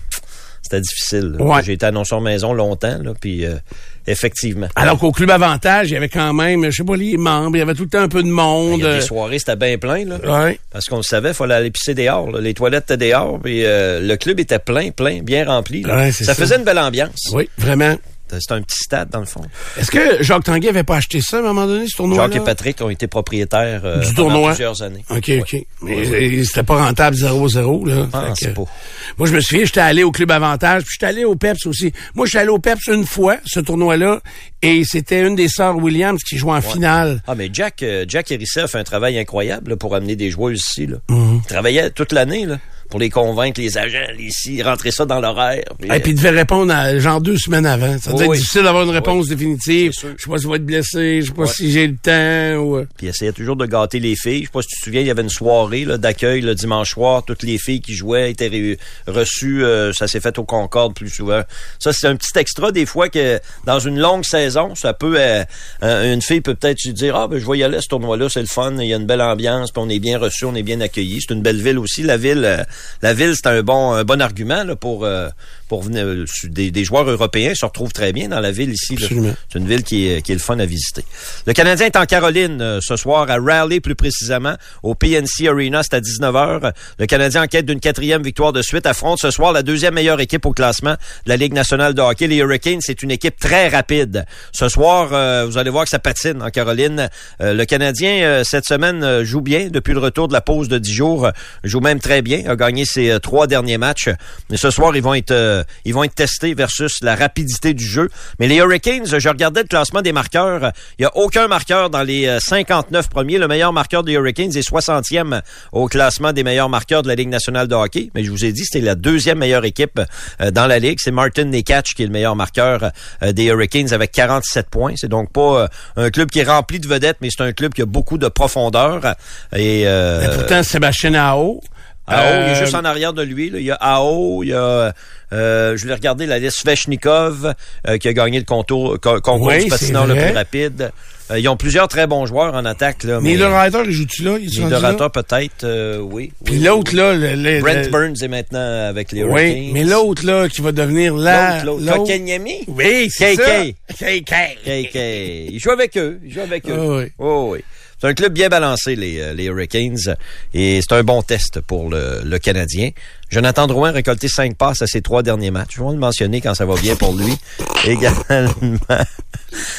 c'était difficile. Ouais. J'ai été annonceur maison longtemps, là, puis euh, effectivement. Alors qu'au Club Avantage, il y avait quand même, je sais pas, les membres, il y avait tout le temps un peu de monde. des soirées, c'était bien plein, là. Ouais. Parce qu'on le savait, il fallait aller pisser dehors. là. Les toilettes étaient dehors, puis euh, le club était plein, plein, bien rempli. là. Ouais, c'est ça, ça. faisait une belle ambiance. Oui, vraiment. C'était un petit stade, dans le fond. Est-ce que Jacques Tanguay avait pas acheté ça à un moment donné, ce tournoi Jacques et Patrick ont été propriétaires euh, Du pendant tournoi. plusieurs années. OK, OK. Mais euh, c'était pas rentable 0-0, là. Ah, c'est que- pas. Moi, je me souviens, j'étais allé au Club Avantage, puis j'étais allé au PEPS aussi. Moi, j'étais allé au PEPS une fois, ce tournoi-là, et c'était une des sœurs Williams qui jouait en finale. Ah, mais Jack, euh, Jack Hérisset a fait un travail incroyable là, pour amener des joueurs ici. Là. Mhm. Il travaillait toute l'année. là. Pour les convaincre, les agents, ici, rentrer ça dans l'horaire. Et puis il devait répondre à, genre deux semaines avant. Ça Oui. être difficile d'avoir une réponse définitive. Je sais pas si je vais être blessé, je sais pas Ouais. si j'ai le temps. Ou... euh, Puis il essayait toujours de gâter les filles. Je sais pas si tu te souviens, il y avait une soirée là, d'accueil le dimanche soir. Toutes les filles qui jouaient étaient reçues. euh, ça s'est fait au Concorde plus souvent. Ça, c'est un petit extra des fois que dans une longue saison, ça peut... euh, euh, une fille peut peut-être se dire, ah ben je vais y aller à ce tournoi-là, c'est le fun, il y a une belle ambiance, puis on est bien reçu, on est bien accueilli. C'est une belle ville aussi. La ville, euh, la ville, c'est un bon, un bon argument là, pour... euh, pour venir, euh, des, des joueurs européens se retrouvent très bien dans la ville ici. C'est une ville qui est, qui est le fun à visiter. Le Canadien est en Caroline euh, ce soir, à Raleigh plus précisément, au PNC Arena, c'est à 19h. Le Canadien en quête d'une quatrième victoire de suite affronte ce soir la deuxième meilleure équipe au classement de la Ligue nationale de hockey. Les Hurricanes, c'est une équipe très rapide. Ce soir, euh, vous allez voir que ça patine en Caroline. Euh, le Canadien, cette semaine, joue bien depuis le retour de la pause de 10 jours. joue même très bien, a gagné ses euh, trois derniers matchs. Mais ce soir, ils vont être euh, ils vont être testés versus la rapidité du jeu. Mais les Hurricanes, je regardais le classement des marqueurs. Il n'y a aucun marqueur dans les euh, 59 premiers. Le meilleur marqueur des Hurricanes est 60e au classement des meilleurs marqueurs de la Ligue nationale de hockey. Mais je vous ai dit, c'était la deuxième meilleure équipe euh, dans la Ligue. C'est Martin Nekach qui est le meilleur marqueur euh, des Hurricanes avec 47 points. C'est donc pas euh, un club qui est rempli de vedettes, mais c'est un club qui a beaucoup de profondeur. Et, euh, Mais pourtant, Sébastien Ao. Ao, il est euh, juste en arrière de lui. là. Il y a Ao, il y a... Euh, je vais regarder la liste Svechnikov euh, qui a gagné le contour, co- concours Oui, du patineur le plus rapide. Euh, ils ont plusieurs très bons joueurs en attaque. Là, Mais mais le Rider, il joue-tu là? Là? Dorateurs, peut-être, euh, oui. Puis oui, l'autre, oui. là, le, le- Brent le- Burns est maintenant avec les Hurricanes. Oui, mais l'autre, là, qui va devenir là. L'autre, l'autre. Oui, c'est KK. ça. KK. KK. Il joue avec eux. Il joue avec eux. Ah oui. Oh, oui. C'est un club bien balancé, les, euh, les Hurricanes, et c'est un bon test pour le Canadien. Jonathan Drouin a récolté cinq passes à ses trois derniers matchs. Je vais le mentionner quand ça va bien pour lui. Également.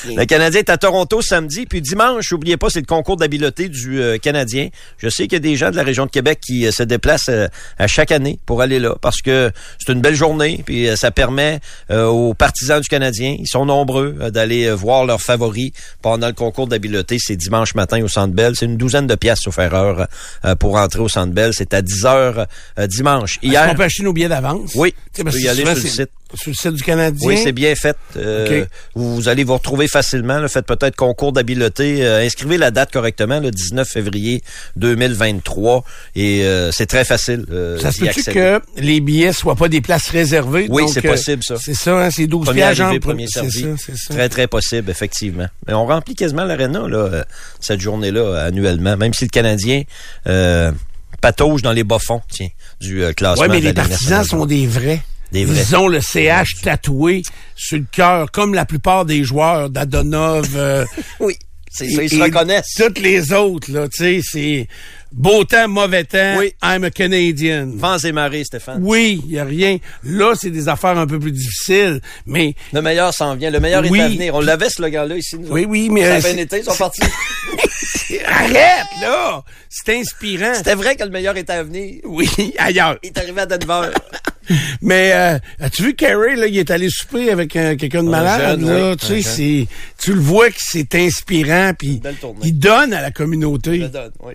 Le Canadien est à Toronto samedi, puis dimanche, n'oubliez pas, c'est le concours d'habileté du euh, Canadien. Je sais qu'il y a des gens de la région de Québec qui euh, se déplacent euh, à chaque année pour aller là, parce que c'est une belle journée, puis ça permet aux partisans du Canadien, ils sont nombreux, d'aller voir leurs favoris pendant le concours d'habileté. C'est dimanche matin au Centre Bell. C'est une douzaine de pièces, sauf erreur, euh, pour entrer au Centre Bell. C'est à 10 heures dimanche. Hier, qu'on peut acheter nos billets d'avance? Oui, Tu peux y aller sur le site. Sur le site du Canadien? Oui, c'est bien fait. Euh, vous, allez vous retrouver facilement. là. Faites peut-être concours d'habileté. Euh, inscrivez la date correctement, le 19 février 2023. Et euh, c'est très facile. euh, Ça se accéder. que les billets soient pas des places réservées? Oui, c'est euh, possible, ça. C'est ça, hein, c'est 12 Premier arrivé, c'est servi. ça, c'est ça. Très, très possible, effectivement. Mais on remplit quasiment l'aréna, là, cette journée-là, annuellement. Même si le Canadien euh, patauge dans les bas-fonds, tiens, du euh, classement. Ouais, mais de les partisans sont des vrais. Des vrais. Ils ont le CH tatoué sur le cœur, comme la plupart des joueurs d'Adonov. euh, Oui, c'est ça, ils se reconnaissent. Toutes les autres, là, tu sais, c'est beau temps, mauvais temps, Oui. I'm a Canadian. Vents et marées, Stéphane. Oui, il y a rien. Là, c'est des affaires un peu plus difficiles, mais Le meilleur s'en vient. Le meilleur Oui. est à venir. On l'avait, ce slogan-là, ici. Nous oui, oui, mais Ça a euh, c'est- été, ils sont partis. arrête là, c'est inspirant. C'était vrai que le meilleur était à venir. Oui, ailleurs. Il est arrivé à Denver. Mais euh, as-tu vu Carey là, il est allé souper avec euh, quelqu'un de Un malade jeune, là, oui, tu un sais, jeune. c'est tu le vois que c'est inspirant puis il donne à la communauté. Je le donne, oui.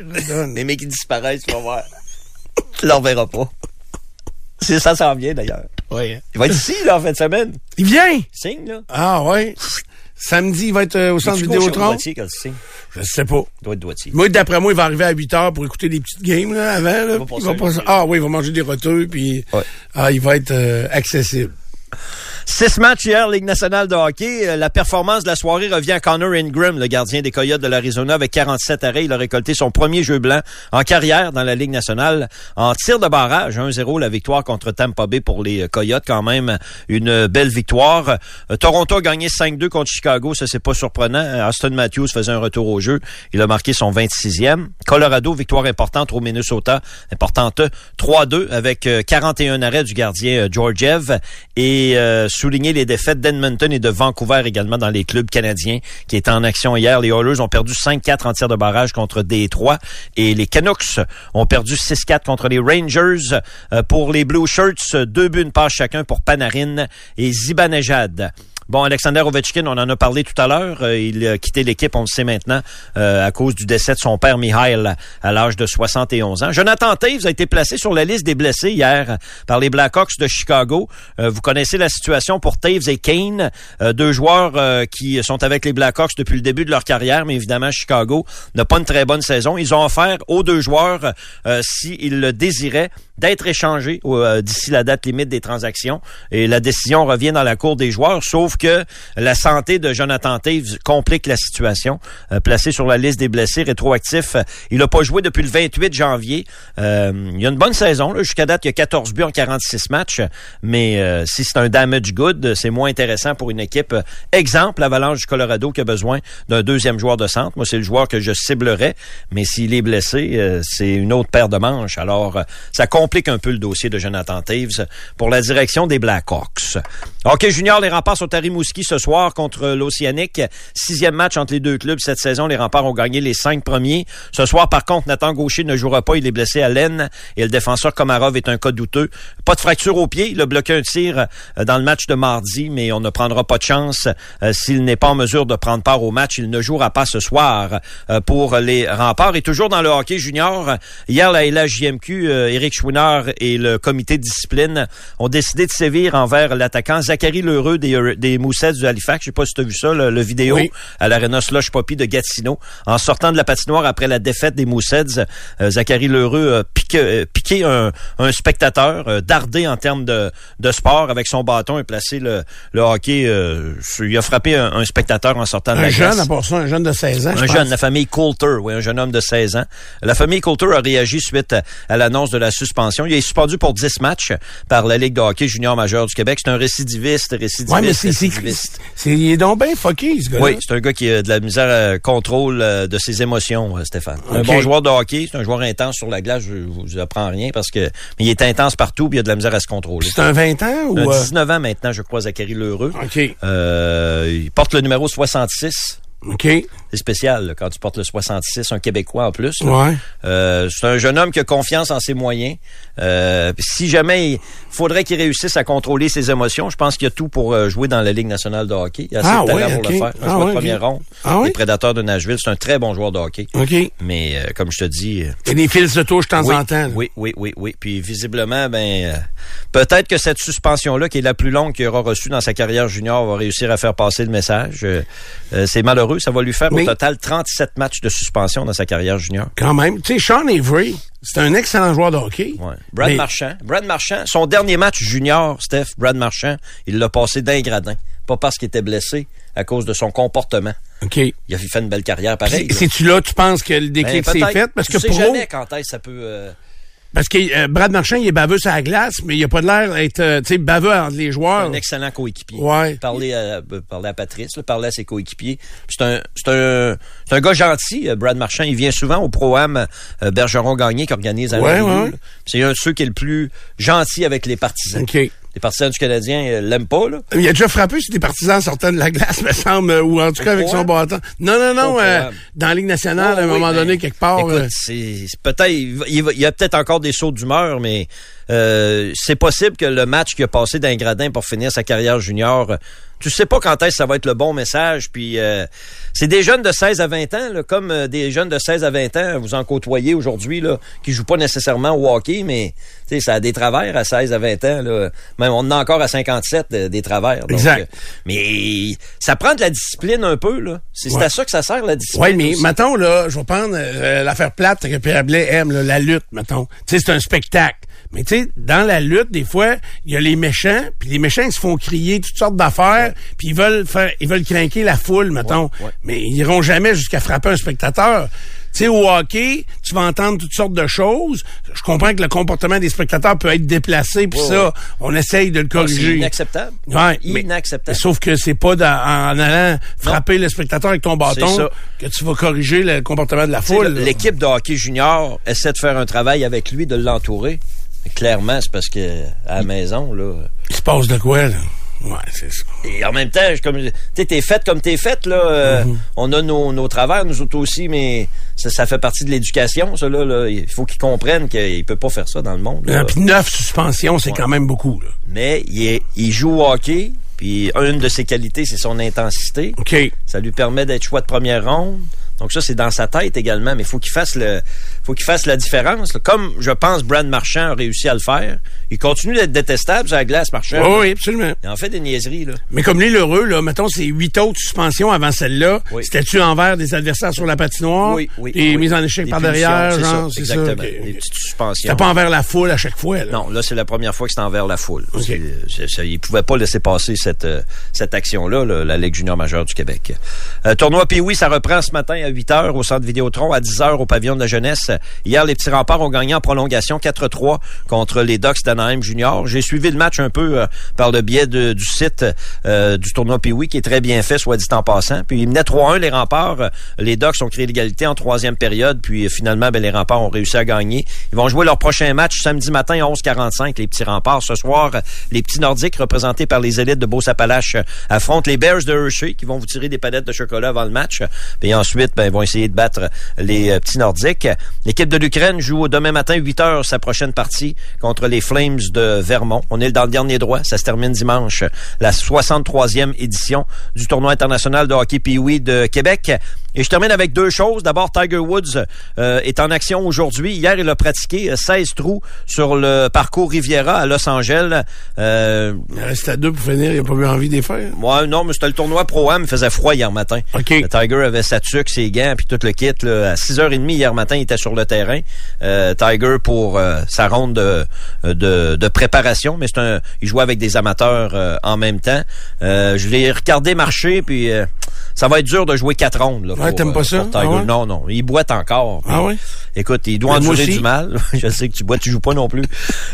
Il. Les mecs qui disparaissent, tu vas voir. Tu leur verras pas. C'est ça, ça en vient d'ailleurs. Ouais. Il va être ici, là, en fin de semaine. Il vient? Signe, là. Ah ouais. Samedi, il va être euh, au centre Vidéotron? droitier quand? Je sais pas. Il doit être droitier. Moi, d'après moi, il va arriver à 8 heures pour écouter des petites games là, avant. Là. va Il va passer- peu. Ah oui, il va manger des roteux, puis Ouais. ah, il va être euh, accessible. Six matchs hier, Ligue nationale de hockey. Euh, La performance de la soirée revient à Connor Ingram, le gardien des Coyotes de l'Arizona, avec 47 arrêts. Il a récolté son premier jeu blanc en carrière dans la Ligue nationale. En tir de barrage, 1-0, la victoire contre Tampa Bay pour les euh, Coyotes. Quand même, une belle victoire. Euh, Toronto a gagné 5-2 contre Chicago. Ça, c'est pas surprenant. Austin Matthews faisait un retour au jeu. Il a marqué son 26e. Colorado, victoire importante au Minnesota. Importante 3-2 avec euh, 41 arrêts du gardien Georgiev. Et euh, souligner les défaites d'Edmonton et de Vancouver également dans les clubs canadiens qui étaient en action hier. Les Oilers ont perdu 5-4 en tir de barrage contre Détroit et les Canucks ont perdu 6-4 contre les Rangers. Euh, pour les Blue Shirts, deux buts, une passe chacun pour Panarin et Zibanejad. Bon, Alexander Ovechkin, on en a parlé tout à l'heure. Euh, il a quitté l'équipe, on le sait maintenant, euh, à cause du décès de son père, Mihail, à l'âge de 71 ans. Jonathan Taves a été placé sur la liste des blessés hier par les Blackhawks de Chicago. Euh, vous connaissez la situation pour Taves et Kane, deux joueurs qui sont avec les Blackhawks depuis le début de leur carrière, mais évidemment, Chicago n'a pas une très bonne saison. Ils ont offert aux deux joueurs, s'ils le désiraient, d'être échangés d'ici la date limite des transactions. Et la décision revient dans la cour des joueurs, sauf que la santé de Jonathan Taves complique la situation. Euh, placé sur la liste des blessés rétroactifs, il n'a pas joué depuis le 28 janvier. Euh, il y a une bonne saison. Jusqu'à date, il y a 14 buts en 46 matchs. Mais euh, si c'est un damage good, c'est moins intéressant pour une équipe. Exemple, l'Avalanche du Colorado qui a besoin d'un deuxième joueur de centre. Moi, c'est le joueur que je ciblerais. Mais s'il est blessé, c'est une autre paire de manches. Alors, ça complique un peu le dossier de Jonathan Taves pour la direction des Blackhawks. OK, Junior, les remparts sont à Rimouski ce soir contre l'Océanique. Sixième match entre les deux clubs cette saison. Les remparts ont gagné les cinq premiers. Ce soir, par contre, Nathan Gaucher ne jouera pas. Il est blessé à l'aine et le défenseur Komarov est un cas douteux. Pas de fracture au pied. Il a bloqué un tir euh, dans le match de mardi, mais on ne prendra pas de chance euh, s'il n'est pas en mesure de prendre part au match. Il ne jouera pas ce soir euh, pour les remparts. Et toujours dans le hockey junior, hier, la LHJMQ, Éric Chouinard et le comité de discipline ont décidé de sévir envers l'attaquant Zachary Lheureux des des Moussets du Halifax. Je sais pas si tu as vu ça, le, vidéo à l'Arena Slush Poppy de Gatineau. En sortant de la patinoire après la défaite des Moussets, euh, Zachary Lheureux a piqué, euh, un, spectateur, euh, dardé en termes de, sport avec son bâton et placé le, hockey. il a frappé un, spectateur en sortant de la Un jeune, à part ça, un jeune de 16 ans. Un jeune, la famille Coulter, oui, un jeune homme de 16 ans. La famille Coulter a réagi suite à, l'annonce de la suspension. Il est suspendu pour 10 matchs par la Ligue de hockey junior majeur du Québec. C'est un récidiviste, récidiviste c'est, il est donc bien fucké, ce gars Oui, c'est un gars qui a de la misère à contrôle euh, de ses émotions, euh, Stéphane. Un bon joueur de hockey, c'est un joueur intense sur la glace, je vous apprends rien parce que mais il est intense partout puis il a de la misère à se contrôler. C'est un 20 ans ou un 19 ans maintenant, je crois Zachary Lheureux. OK. Euh, il porte le numéro 66. OK. C'est spécial quand tu portes le 66, un Québécois en plus. Ouais. Euh, c'est un jeune homme qui a confiance en ses moyens. Euh, si jamais il faudrait qu'il réussisse à contrôler ses émotions, je pense qu'il y a tout pour euh, jouer dans la Ligue nationale de hockey. Il a assez ah, de talent ouais, pour le faire. Un ah, ouais, de première ronde. Ah, Les Prédateurs de Nashville, c'est un très bon joueur de hockey. OK. Mais euh, comme je te dis... Il y a des fils de touche de temps oui, en temps. Oui, oui, oui, oui. Puis visiblement, ben peut-être que cette suspension-là, qui est la plus longue qu'il aura reçue dans sa carrière junior, va réussir à faire passer le message. c'est malheureux. Ça va lui faire au total 37 matchs de suspension dans sa carrière junior. Quand même. Tu sais, Sean Avery, c'est un excellent joueur de hockey. Ouais. Brad Marchand. Brad Marchand, son dernier match junior, Steph, Brad Marchand, il l'a passé d'un gradin. Pas parce qu'il était blessé, à cause de son comportement. OK. Il a fait une belle carrière pareil. Si tu là, tu penses que le déclic ben, s'est fait? Parce tu que sais pour jamais quand est-ce ça peut... Euh, parce que euh, Brad Marchand, il est baveux sur la glace, mais il a pas de l'air d'être euh, tu sais, baveux entre les joueurs. un excellent coéquipier. Ouais. Parler à, euh, parler à Patrice, là, parler à ses coéquipiers. C'est un, c'est un, c'est un gars gentil, Brad Marchand. Il vient souvent au Pro-Am Bergeron-Gagné qui organise un ouais, ouais. C'est un de ceux qui est le plus gentil avec les partisans. OK. Les partisans du Canadien euh, l'aiment pas, là. Il a déjà frappé sur des partisans sortant de la glace, me semble, ou en tout cas avec son bâton. Non, non, non, euh, dans la Ligue nationale, à un moment donné, quelque part. Écoute, euh, c'est peut-être, il, il, y a peut-être encore des sauts d'humeur, mais euh, c'est possible que le match qui a passé d'un gradin pour finir sa carrière junior tu sais pas quand est-ce que ça va être le bon message. Puis euh, c'est des jeunes de 16 à 20 ans, là, comme euh, des jeunes de 16 à 20 ans, vous en côtoyez aujourd'hui, là, qui jouent pas nécessairement au hockey, mais ça a des travers à 16 à 20 ans. Là. Même on en a encore à 57 euh, des travers. exact. mais ça prend de la discipline un peu. là. C'est à ça que ça sert, la discipline. Oui, mais mettons, là, je vais prendre l'affaire plate que Pierre Blais aime, la lutte, mettons. C'est un spectacle. Mais tu sais, dans la lutte, des fois, il y a les méchants, puis les méchants ils se font crier toutes sortes d'affaires, puis ils veulent faire, ils veulent craquer la foule, mettons. Mais ils iront jamais jusqu'à frapper un spectateur. Tu sais, au hockey, tu vas entendre toutes sortes de choses. Je comprends que le comportement des spectateurs peut être déplacé, puis ça, on essaye de le ah, corriger. c'est inacceptable. Ouais, inacceptable. sauf que c'est pas en allant frapper le spectateur avec ton bâton que tu vas corriger le comportement de la foule. L'équipe de hockey junior essaie de faire un travail avec lui, de l'entourer. Clairement, c'est parce que à la maison, là. Il se passe de quoi, là? Ouais, c'est ça. Et en même temps, comme tu t'es faite comme t'es faite, là. Euh, mm-hmm. On a nos, nos travers, nous autres aussi, mais ça, ça fait partie de l'éducation, ça, là, Il faut qu'ils comprennent qu'il peut pas faire ça dans le monde. Puis neuf suspensions, c'est quand même beaucoup, là. Mais il, est, il joue au hockey, Puis une de ses qualités, c'est son intensité. OK. Ça lui permet d'être choix de première ronde. Donc ça, c'est dans sa tête également, mais il faut qu'il fasse le, faut qu'il fasse la différence. là. Comme je pense Brad Marchand a réussi à le faire. Il continue d'être détestable sur la glace, Marchand. Oh, oui, absolument. Il en fait des niaiseries, là. Mais comme l'île heureux, là, mettons, c'est huit autres suspensions avant celle-là. Oui. C'était-tu envers des adversaires sur la patinoire? Oui, oui. Et oui. mises en échec Des par derrière, c'est genre, ça, c'est ça. exactement. ok, Des ok. petites suspensions. C'était pas envers la foule à chaque fois, là. Non, là, c'est la première fois que c'est envers la foule. OK. C'est- c'est- il pouvait pas laisser passer cette, euh, cette action-là, là, la Ligue junior majeure du Québec. Euh, tournoi Pee-Wee, ça reprend ce matin à 8 h au centre Vidéotron, à 10 h au pavillon de la jeunesse. Hier, les petits remparts ont gagné en prolongation 4-3 contre les Ducks d'Anaheim junior. J'ai suivi le match un peu euh, par le biais du site euh, du tournoi Pee-Wee, qui est très bien fait, soit dit en passant. Puis ils menaient 3-1 les remparts. Euh, Les Ducks ont créé l'égalité en troisième période, puis euh, finalement, ben, les remparts ont réussi à gagner. Ils vont jouer leur prochain match samedi matin à 11h45, les petits remparts. Ce soir, euh, les petits nordiques représentés par les élites de Beauce-Appalaches euh, affrontent les Bears de Hershey qui vont vous tirer des palettes de chocolat avant le match. Puis ensuite, ben, ils vont essayer de battre les euh, petits nordiques. L'équipe de l'Ukraine joue demain matin 8 h sa prochaine partie contre les Flames de Vermont. On est dans le dernier droit. Ça se termine dimanche, la 63e édition du tournoi international de hockey Pee-Wee de Québec. Et je termine avec deux choses. D'abord, Tiger Woods euh, est en action aujourd'hui. Hier, il a pratiqué euh, 16 trous sur le parcours Riviera à Los Angeles. Euh, Il reste à deux pour finir, il a pas eu envie les faire. Ouais, non, mais c'était le tournoi Pro-Am, il faisait froid hier matin. OK. Le Tiger avait sa tuque, ses gants, puis tout le kit. Là. À 6h30 hier matin, il était sur le terrain. Euh, Tiger pour euh, sa ronde de, de, de préparation, mais c'est un, il jouait avec des amateurs euh, en même temps. Euh, je l'ai regardé marcher, puis euh, ça va être dur de jouer quatre rondes. Là, Pour, t'aimes pas euh, ça? Ah ouais? Non, non, il boite encore. Ah ouais? Écoute, il doit Mais moi endurer du mal. Je sais que tu bois, tu joues pas non plus.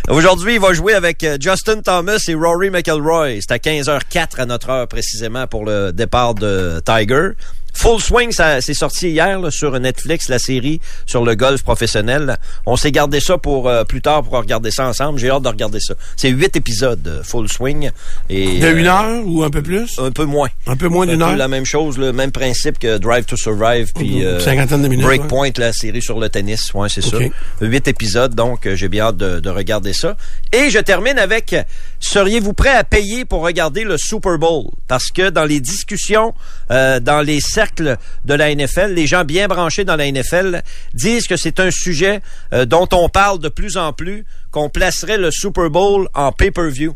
Aujourd'hui, il va jouer avec euh, Justin Thomas et Rory McIlroy. C'est à 15h04 à notre heure précisément pour le départ de Tiger. Full Swing, ça c'est sorti hier là, sur Netflix, la série sur le golf professionnel. On s'est gardé ça pour euh, plus tard pour regarder ça ensemble. J'ai hâte de regarder ça. C'est huit épisodes euh, Full Swing et De euh, une heure ou un peu plus? un peu moins. Un peu moins Un d'une heure? la même chose, le même principe que Drive to Survive puis euh, Cinquantaine de minutes, Breakpoint, la série sur le tennis. Ouais, c'est OK. ça. Huit épisodes, donc euh, j'ai bien hâte de, de regarder ça. Et je termine avec seriez-vous prêt à payer pour regarder le Super Bowl? Parce que dans les discussions, euh, dans les cercles de la NFL, les gens bien branchés dans la NFL disent que c'est un sujet euh, dont on parle de plus en plus, qu'on placerait le Super Bowl en pay-per-view.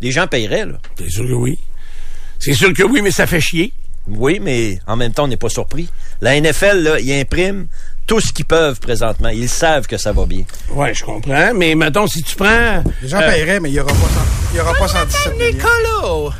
Les gens paieraient, là. C'est sûr que oui? C'est sûr que oui, mais ça fait chier. Oui, mais en même temps, on n'est pas surpris. La NFL, là, ils impriment tout ce qu'ils peuvent présentement. Ils savent que ça va bien. Ouais, je comprends. Mais mettons, si tu prends. Les gens euh, paieraient, mais il n'y aura pas, cent- il y aura pas 117 millions.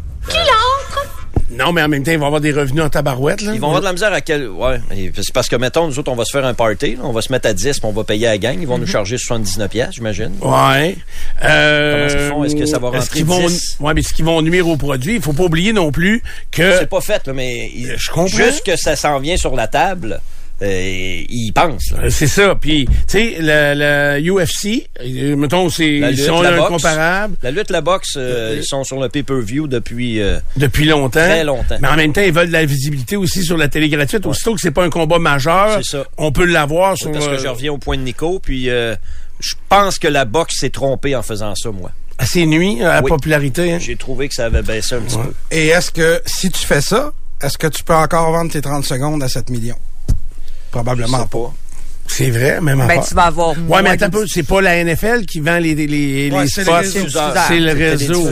Non, mais en même temps, ils vont avoir des revenus en tabarouette, là. Ils vont avoir de la misère à quel... Ouais, c'est parce que, mettons, nous autres, on va se faire un party. là. on va se mettre à 10, puis on va payer à la gang. Ils vont nous charger 79 pièces, j'imagine. Ouais. Euh, Comment est-ce qu'ils font? Est-ce que ça va rentrer qu'ils vont, 10? Ouais, mais est-ce qu'ils vont nuire au produit? Il faut pas oublier non plus que. C'est pas fait, là, mais ils- Euh, Je comprends. juste que ça s'en vient sur la table, euh, ils pensent. C'est ça. Puis, tu sais, le, le UFC, euh, mettons, c'est, La ils lutte, sont la boxe. incomparables La lutte, la boxe, euh, ils sont sur le pay-per-view depuis... euh, depuis longtemps. Très longtemps. Mais en même temps, ils veulent de la visibilité aussi sur la télé gratuite. Aussitôt que c'est pas un combat majeur, C'est ça. on peut l'avoir sur. parce que je reviens au point de Nico, puis euh, je pense que la boxe s'est trompée en faisant ça, moi. à ses nuits, à la Oui. popularité. hein? J'ai trouvé que ça avait baissé un petit peu. Et est-ce que, si tu fais ça, est-ce que tu peux encore vendre tes 30 secondes à 7 millions? Probablement pas. C'est vrai, même Ben, tu vas avoir Ouais, mais attends un peu, c'est pas la NFL qui vend les, les, les Ouais, les c'est spots. le réseau. C'est le réseau.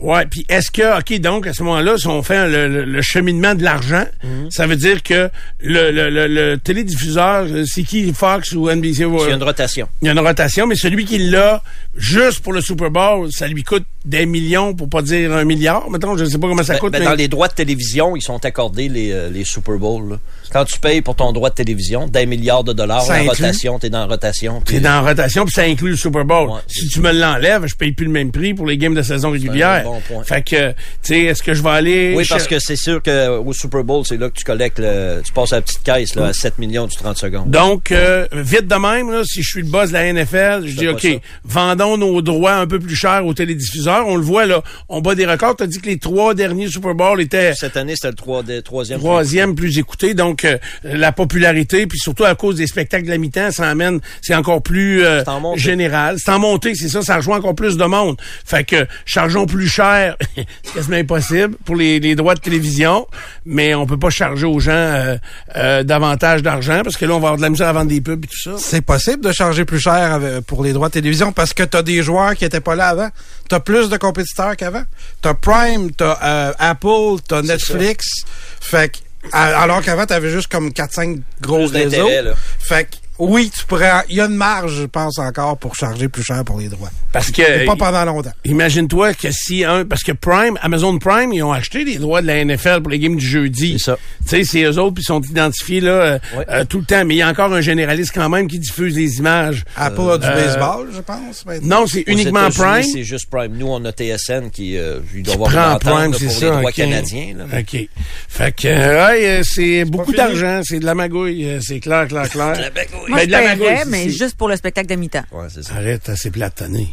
ouais. Puis est-ce que, OK, donc, à ce moment-là, si on fait le, le- le cheminement de l'argent, Mhm. ça veut dire que le, le, le, le télédiffuseur, euh, c'est qui, Fox ou NBC? Il y a une rotation. Il y a une rotation, mais celui qui l'a juste pour le Super Bowl, ça lui coûte des millions, pour pas dire un milliard. Mettons, je sais pas comment ça Ben, coûte. ben, mais- Dans les droits de télévision, ils sont accordés les, euh, les Super Bowls. là. Quand tu payes pour ton droit de télévision, d'un milliard de dollars, Ça en inclut? rotation, t'es dans rotation. C'est dans rotation, puis ça inclut le Super Bowl. Ouais, si tu me l'enlèves, je paye plus le même prix pour les games de saison régulière. bon point. Fait que, tu sais, est-ce que je vais aller... Oui, cher- parce que c'est sûr qu'au Super Bowl, c'est là que tu collectes le, tu passes à la petite caisse, là, à 7 millions du 30 secondes. Donc, euh, vite de même, là, si je suis le boss de la NFL, je dis, OK, ça. vendons nos droits un peu plus chers aux télédiffuseurs. On le voit, là, on bat des records. Tu as dit que les trois derniers Super Bowl étaient Cette année, c'était le trois- troisième. troisième plus écouté. Donc, euh, la popularité, puis surtout à cause des spectacle de la mi-temps, ça amène, c'est encore plus euh, en général. C'est en montée, c'est ça, ça rejoint encore plus de monde. Fait que chargeons plus cher, c'est quasiment impossible pour les, les droits de télévision, mais on peut pas charger aux gens euh, euh, davantage d'argent parce que là, on va avoir de la misère à vendre des pubs et tout ça. C'est possible de charger plus cher avec- pour les droits de télévision parce que t'as des joueurs qui étaient pas là avant. T'as plus de compétiteurs qu'avant. T'as Prime, t'as euh, Apple, t'as Netflix. Fait que, alors qu'avant, t'avais juste comme 4-5 gros réseaux. là. Fait que, oui, tu pourrais, il y a une marge, je pense encore, pour charger plus cher pour les droits. Parce que Mais pas pendant longtemps. Imagine-toi que si un parce que Prime, Amazon Prime, ils ont acheté les droits de la NFL pour les games du jeudi. C'est ça. Tu sais, c'est eux autres puis ils sont identifiés là euh, Ouais. euh, tout le temps, mais il y a encore un généraliste quand même qui diffuse les images. Apple a du Euh, baseball, je pense. maintenant. Non, c'est uniquement Prime. C'est juste Prime. Nous, on a TSN qui, euh, il doit Qui avoir prend Prime, c'est ça. les droits ok. canadiens. Là. OK. Fait que euh, ouais, c'est beaucoup d'argent, c'est de la magouille, c'est clair, clair, clair. Moi, Ben, je de la paierais, magouille, mais juste pour le spectacle de mi-temps. Ouais, c'est ça. Arrête, c'est plate année.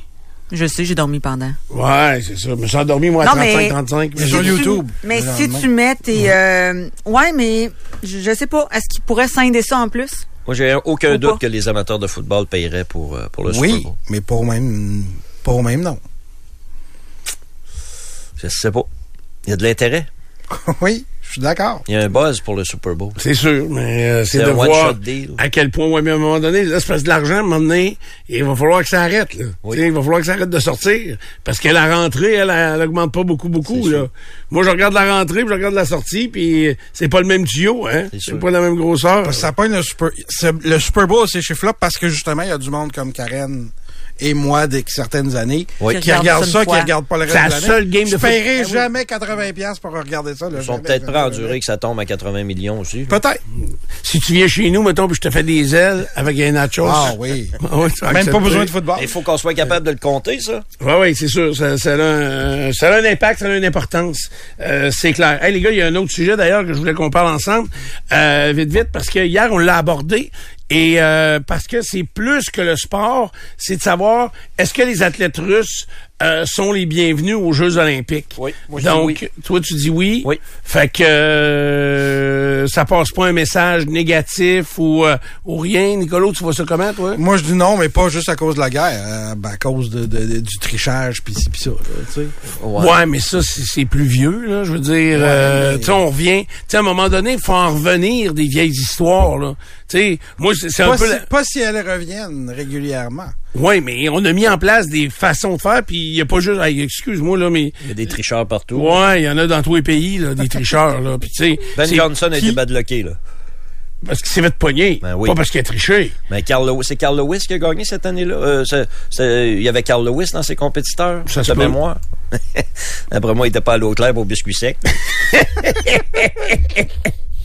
Je sais, j'ai dormi pendant. Ouais, c'est ça. Je me suis endormi, moi, à Non, mais- 35-35. Mais sur Si YouTube. tu- mais si tu mets tes... euh, ouais, mais je, je sais pas. Est-ce qu'il pourrait scinder ça en plus? Moi, j'ai aucun Ou doute pas. que les amateurs de football paieraient pour, euh, pour le Oui, Super Bowl. mais pas au même, pas au même nom. Je sais pas. Il y a de l'intérêt. oui, suis d'accord. Il y a un buzz pour le Super Bowl. C'est sûr, mais euh, c'est de un voir à quel point, ouais, mais à un moment donné, là, c'est de l'argent, à un moment donné, il va falloir que ça arrête, là. Oui. Il va falloir que ça arrête de sortir. Parce que la rentrée, elle, elle, augmente pas beaucoup, beaucoup, là. sûr. Moi, je regarde la rentrée, puis je regarde la sortie, puis c'est pas le même tuyau, hein. C'est pas la même grosseur. Parce que ça pogne le Super, c'est- le Super Bowl, ces chiffres-là, parce que justement, il y a du monde comme Karen et moi, de certaines années, Oui. qui regardent ça, qui regardent pas le reste C'est la de seule game de Je foot. paierai Ah oui. jamais 80$ piastres pour regarder ça. là, Ils sont peut-être prêts à endurer que ça tombe à 80 millions aussi. Peut-être. Si tu viens chez nous, mettons, puis je te fais des ailes avec un nachos. Ah oui. Ah vas Même pas besoin de football. Il faut qu'on soit capable de le compter, ça. Oui, oui, c'est sûr. Ça, ça, a un, ça a un impact, ça a une importance. Euh, c'est clair. Hey, les gars, il y a un autre sujet d'ailleurs que je voulais qu'on parle ensemble. Euh, vite, vite, parce que hier, on l'a abordé. Et euh, parce que c'est plus que le sport, c'est de savoir est-ce que les athlètes russes euh, sont les bienvenus aux Jeux olympiques. Oui, moi, je dis Donc, oui. toi, tu dis oui. Oui. Fait que euh, ça passe pas un message négatif ou, euh, ou rien. Nicolas, tu vois ça comment, toi? Moi, je dis non, mais pas juste à cause de la guerre, euh, ben, à cause de, de- de- du trichage, pis ci, pis ça. là, sais. Ouais. mais ça, c'est c'est plus vieux, là. Je veux dire, euh, mais- tu sais, on revient. Tu sais, à un moment donné, il faut en revenir des vieilles histoires, là. Tu sais, moi, c'est un peu... si, la- pas si elles reviennent régulièrement. Ouais, mais on a mis en place des façons de faire, puis il y a pas juste... hey, Excuse-moi, là, mais... Il y a des tricheurs partout. Ouais, il y en a dans tous les pays, là, des tricheurs, là. Puis, tu sais... Ben Johnson a qui- été badlocké, là. Parce qu'il s'est fait pogner. Ben oui. Pas parce qu'il a triché. Mais Lew- c'est Carl Lewis qui a gagné cette année-là? Euh, il y avait Carl Lewis dans ses compétiteurs. Ça de mémoire. Après moi, il était pas à l'eau claire au biscuit sec.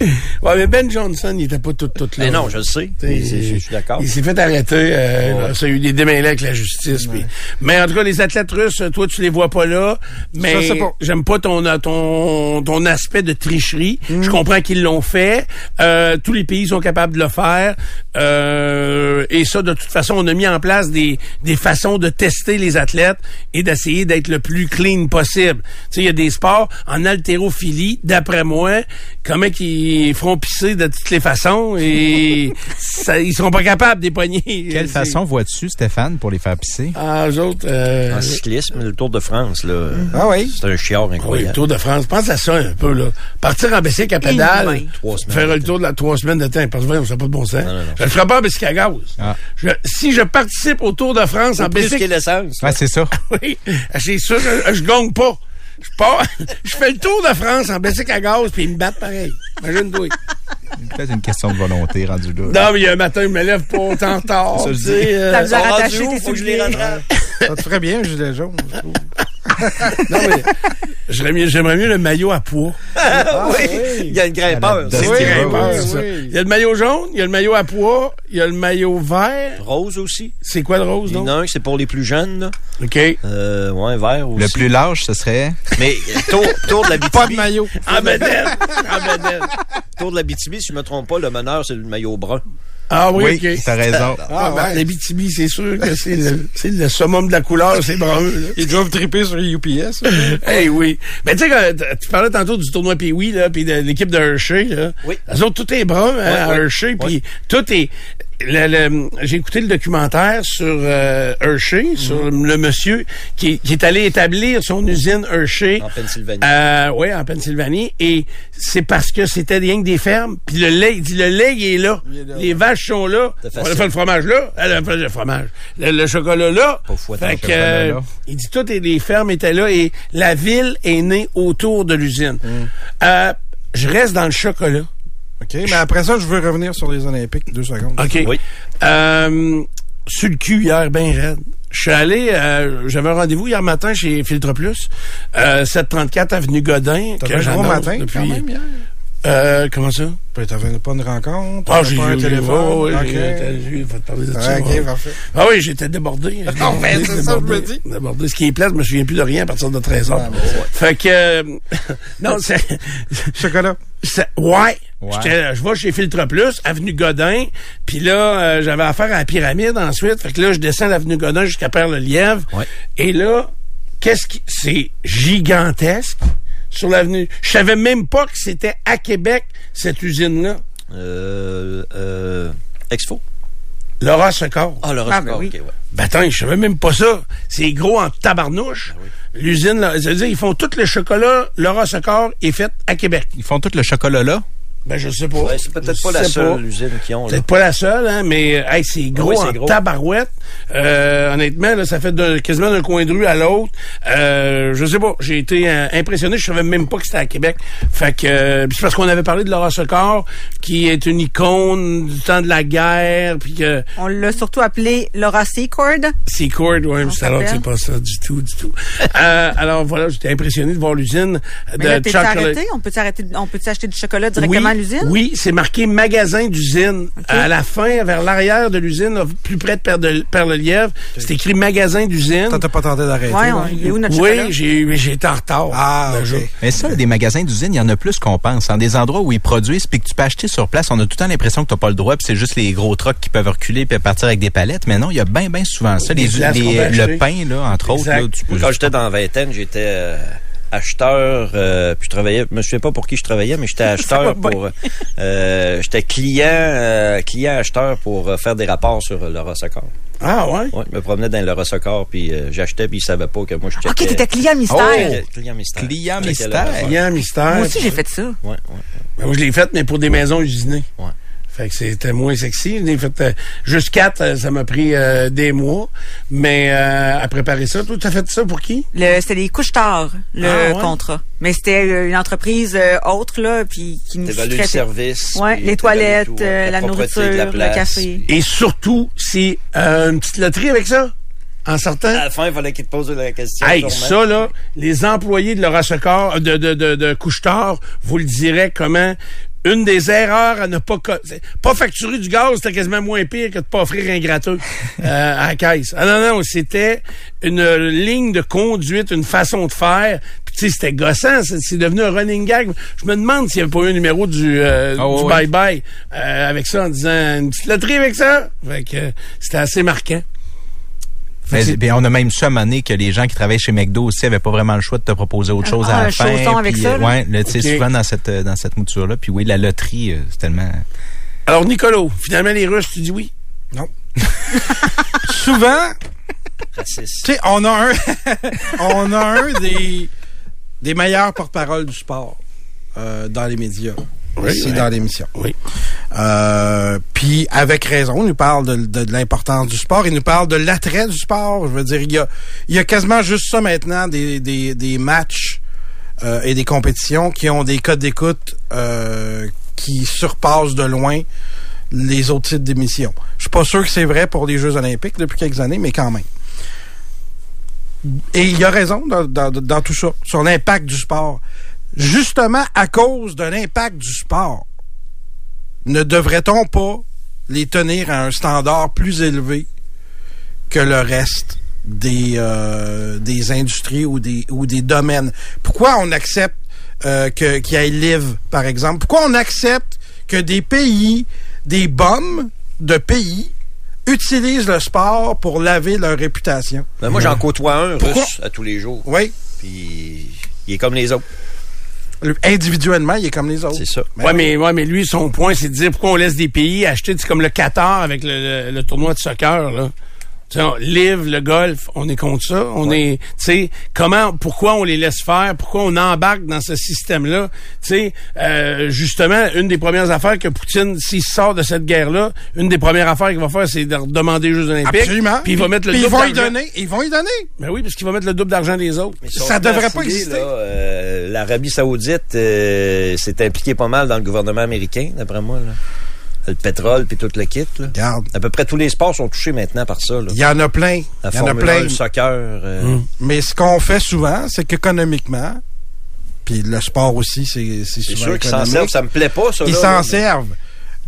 Ouais, mais Ben Johnson, il était pas tout, tout là. Mais non, je le sais. Je suis d'accord. Il s'est fait arrêter. euh, là, ça a eu des démêlés avec la justice. puis- Mais en tout cas, les athlètes russes, toi, tu les vois pas là. Mais Je sais pas. j'aime pas ton, ton, ton aspect de tricherie. Je comprends qu'ils l'ont fait. Euh, tous les pays sont capables de le faire. Euh, et ça, de toute façon, on a mis en place des, des façons de tester les athlètes et d'essayer d'être le plus clean possible. Tu sais, il y a des sports en haltérophilie, d'après moi, comment qu'ils feront pisser de toutes les façons et ça, ils seront pas capables d'époigner. Quelle C'est- façon vois-tu, Stéphane, pour les faire pisser? Ah, eux autres, euh, En cyclisme, le Tour de France, là. Ah oui. C'est un chiard oui, le incroyable. Tour de France. Pense à ça un peu, là. Partir en bicycle à pédale, oui. Trois semaines faire le tour de la trois semaines de temps. Parce que, ça n'a pas de bon sens. Non, non, non. Je le ferai pas en bicycle à gaz. Ah. Je- si je participe au Tour de France en bicycle, l'essence. Ouais, c'est ça. oui, c'est sûr, je, je gagne pas. Je pars, je fais le tour de France en bicycle à gaz, puis ils me battent pareil. Imagine-toi. Peut-être une question de volonté rendu là. Non, mais il y a un matin, je me lève pas autant tard. Ça, je dis. euh, T'as besoin où? tes Faut que je les souliers. rattrape. Ça te ferait bien, un gilet jaune. je trouve. non, mais j'aimerais mieux, le maillot à poids. oui. Il y a une grimpeur. C'est Oui, grimpeur, oui. Il y a le maillot jaune, il y a le maillot à poids, il y a le maillot vert. Rose aussi. C'est quoi le rose, non? un, c'est pour les plus jeunes, là. OK. Euh, ouais, vert aussi. Le plus large, ce serait... Mais euh, tour, tour de la Pas de maillot. En bedaine. En bedaine. Tour de la BTB, si je me trompe pas, le meneur, c'est le maillot brun. Ah oui, t'as raison. Ah, ben, ouais. l'Abitibi, c'est sûr que c'est le, summum de la couleur, c'est brun. là. Ils doivent triper sur les UPS. hey, oui. Mais tu sais, tu parlais tantôt du tournoi Pee-Wee, là, puis de l'équipe de Hershey, là. Oui. Eux autres, tout est brun, hein, à. Hershey, puis Ouais. tout est... le- le- j'ai écouté le documentaire sur euh, Hershey, sur le monsieur qui, qui est allé établir son usine Hershey. En Pennsylvanie. Euh, oui, en Pennsylvanie. Et c'est parce que c'était rien que des fermes. Puis le lait, il dit, le lait, il est là. Les vaches sont là. On va faire le fromage là. Elle a fait le fromage. Le, le chocolat là. Fait que, chocolat, euh, là. il dit, toutes les fermes étaient là et la ville est née autour de l'usine. Mm. Euh, je reste dans le chocolat. OK, mais après ça, je veux revenir sur les Olympiques, deux secondes. OK. Oui. Euh, sur le cul hier, ben raide. Je suis allé, euh, j'avais un rendez-vous hier matin chez Filtre Plus, euh, 734 avenue Godin. T'as que un gros matin, depuis- quand même, hier? Euh, comment ça? Puis t'avais pas une rencontre? Ah, j'ai pas un téléphone? OK. j'ai- j'ai- faut te parler de ça. Ah, ouais. OK, parfait. Ah oui, j'étais débordé. ben, Débordé, c'est ça, je me dis. Débordé. Ce qui est plate, je me souviens plus de rien à partir de 13 heures. Ah, ben, ouais. Fait que, euh, non, c'est, Chocolat. ouais. Ouais. J'étais- Je vais chez Filtre Plus, avenue Godin, puis là, euh, j'avais affaire à la pyramide ensuite. Fait que là, je descends l'avenue Godin jusqu'à Père-le-Lièvre. Ouais. Et là, qu'est-ce qui... C'est gigantesque sur l'avenue. Je savais même pas que c'était à Québec, cette usine-là. Euh, euh, Expo. Laura Secor. Ah, le Ah, Roscoe, ben oui. ok, ouais. Ben attends, je savais même pas ça. C'est gros en tabarnouche. L'usine, là, c'est-à-dire, ils font tout le chocolat, Laura Secor est fait à Québec. Ils font tout le chocolat là? Ben, je sais pas. Ouais, c'est peut-être Je pas la seule pas. usine qu'ils ont. là. Peut-être pas la seule, hein, mais hey, c'est gros oui, c'est en gros. tabarouette. Euh, honnêtement, là, ça fait de, quasiment d'un coin de rue à l'autre. Euh, je sais pas, j'ai été euh, impressionné. Je savais même pas que c'était à Québec. Fait que euh, c'est parce qu'on avait parlé de Laura Secor, qui est une icône du temps de la guerre, puis que On l'a surtout appelé Laura Secord. Secord, ouais, c'est alors que c'est pas ça du tout, du tout. euh, alors voilà, j'étais impressionné de voir l'usine Mais de là, arrêté? On peut arrêter, on peut acheter du chocolat directement oui, à l'usine? Oui, c'est marqué magasin d'usine. À la fin, vers l'arrière de l'usine, plus près de de- Père-le-Lièvre, c'est écrit magasin d'usine. T'as pas tenté d'arrêter? Ouais, on- il est où notre? Oui, j'ai mais j'ai été en retard. Ah. OK. Mais ça, des magasins d'usine, il y en a plus qu'on pense. En des endroits où ils produisent puis que tu peux acheter sur place, on a tout le temps l'impression que tu n'as pas le droit, puis c'est juste les gros trucks qui peuvent reculer puis partir avec des palettes. Mais non, il y a bien, bien souvent ça. Les, les- le pain, là, entre autres, Exact. là, tu peux Moi, quand j'étais dans la vingtaine, j'étais euh, acheteur, euh, puis je travaillais, je me souviens pas pour qui je travaillais, mais j'étais acheteur pour, euh, j'étais client, euh, client acheteur pour faire des rapports sur euh, l'Eurosocor. Ah ouais? Ouais, je me promenais dans l'Eurosocor, puis euh, j'achetais, puis ils savaient pas que moi je checkais. OK, t'étais client mystère. Client mystère. Client mystère. Client mystère. Moi aussi, j'ai fait ça. Ouais, ouais. Ben, moi, je l'ai fait, mais pour des maisons usinées. Ouais. Fait que c'était moins sexy. Je l'ai fait euh, juste quatre, euh, ça m'a pris euh, des mois. Mais euh, à préparer ça, toi, tu as fait ça pour qui? Le, c'était les couches tard, le Ah, ouais? contrat. Mais c'était euh, une entreprise euh, autre, là, puis qui nous T'évalues le service. Ouais, les toilettes, tout, euh, la nourriture, la le place. café. Et surtout, c'est euh, une petite loterie avec ça, en sortant? À la fin, il fallait qu'ils te posent la question. Hey, ça, là, les employés de Laura Secor, de, de, de, de Couche-Tard, vous le direz comment une des erreurs à ne pas pas facturer du gaz, c'était quasiment moins pire que de pas offrir un gratteux euh, à la caisse. Ah non, non, c'était une ligne de conduite, une façon de faire. Puis tu sais, c'était gossant, c'est devenu un running gag. Je me demande s'il n'y avait pas eu un numéro du euh, Ah, du ouais. bye-bye euh, avec ça en disant une petite loterie avec ça? Fait que euh, c'était assez marquant. Mais, ben, on a même ça mané que les gens qui travaillent chez McDo aussi avaient pas vraiment le choix de te proposer autre chose Ah, à un la fin. avec puis, ça, euh, là? ouais, souvent dans cette euh, dans cette mouture là. Puis oui, la loterie, euh, c'est tellement. Alors, Nicolo, finalement, les Russes, tu dis oui? Non. Souvent, Raciste. tu sais, on a un, on a un des, des meilleurs porte-parole du sport euh, dans les médias. Oui, ici dans l'émission. Oui. Euh, Puis avec raison, il nous parle de, de- de l'importance du sport, il nous parle de l'attrait du sport. Je veux dire, il y a, il y a quasiment juste ça maintenant, des, des, des matchs euh, et des compétitions qui ont des codes d'écoute euh, qui surpassent de loin les autres types d'émissions. Je suis pas sûr que c'est vrai pour les Jeux olympiques depuis quelques années, mais quand même. Et il y a raison dans, dans- dans tout ça, sur l'impact du sport. Justement à cause de l'impact du sport, ne devrait-on pas les tenir à un standard plus élevé que le reste des, euh, des industries ou des, ou des domaines? Pourquoi on accepte euh, que- qu'il y ait Live, par exemple? Pourquoi on accepte que des pays, des bombes de pays, utilisent le sport pour laver leur réputation? Ben, moi, j'en côtoie un Pourquoi? russe à tous les jours. Oui. Puis il est comme les autres. Individuellement, il est comme les autres. C'est ça. Ben ouais, oui. mais, ouais, mais lui, son point, c'est de dire pourquoi on laisse des pays acheter, c'est comme le Qatar avec le, le- le tournoi de soccer, là. On- Live, le golf, on est contre ça. On est, tu sais, comment, pourquoi on les laisse faire? Pourquoi on embarque dans ce système-là? Tu sais, euh, justement, une des premières affaires que Poutine, s'il sort de cette guerre-là, une des premières affaires qu'il va faire, c'est de demander les Jeux Olympiques. Absolument. Puis il va mettre le Puis ils double vont y donner. Ils vont y donner. Ben oui, parce qu'il va mettre le double d'argent des autres. Mais Ça devrait pas exister. là, euh, L'Arabie Saoudite euh, s'est impliquée pas mal dans le gouvernement américain, d'après moi. Là. Le pétrole puis tout le kit. Là. Regarde. À peu près tous les sports sont touchés maintenant par ça. Il y en a plein. La Il y en a Formule 1, plein. le soccer. euh, Hum. Mais ce qu'on fait souvent, c'est qu'économiquement, puis le sport aussi, c'est souvent sûr qu'ils s'en servent. Ça me plaît pas, ça. Ils s'en mais- servent.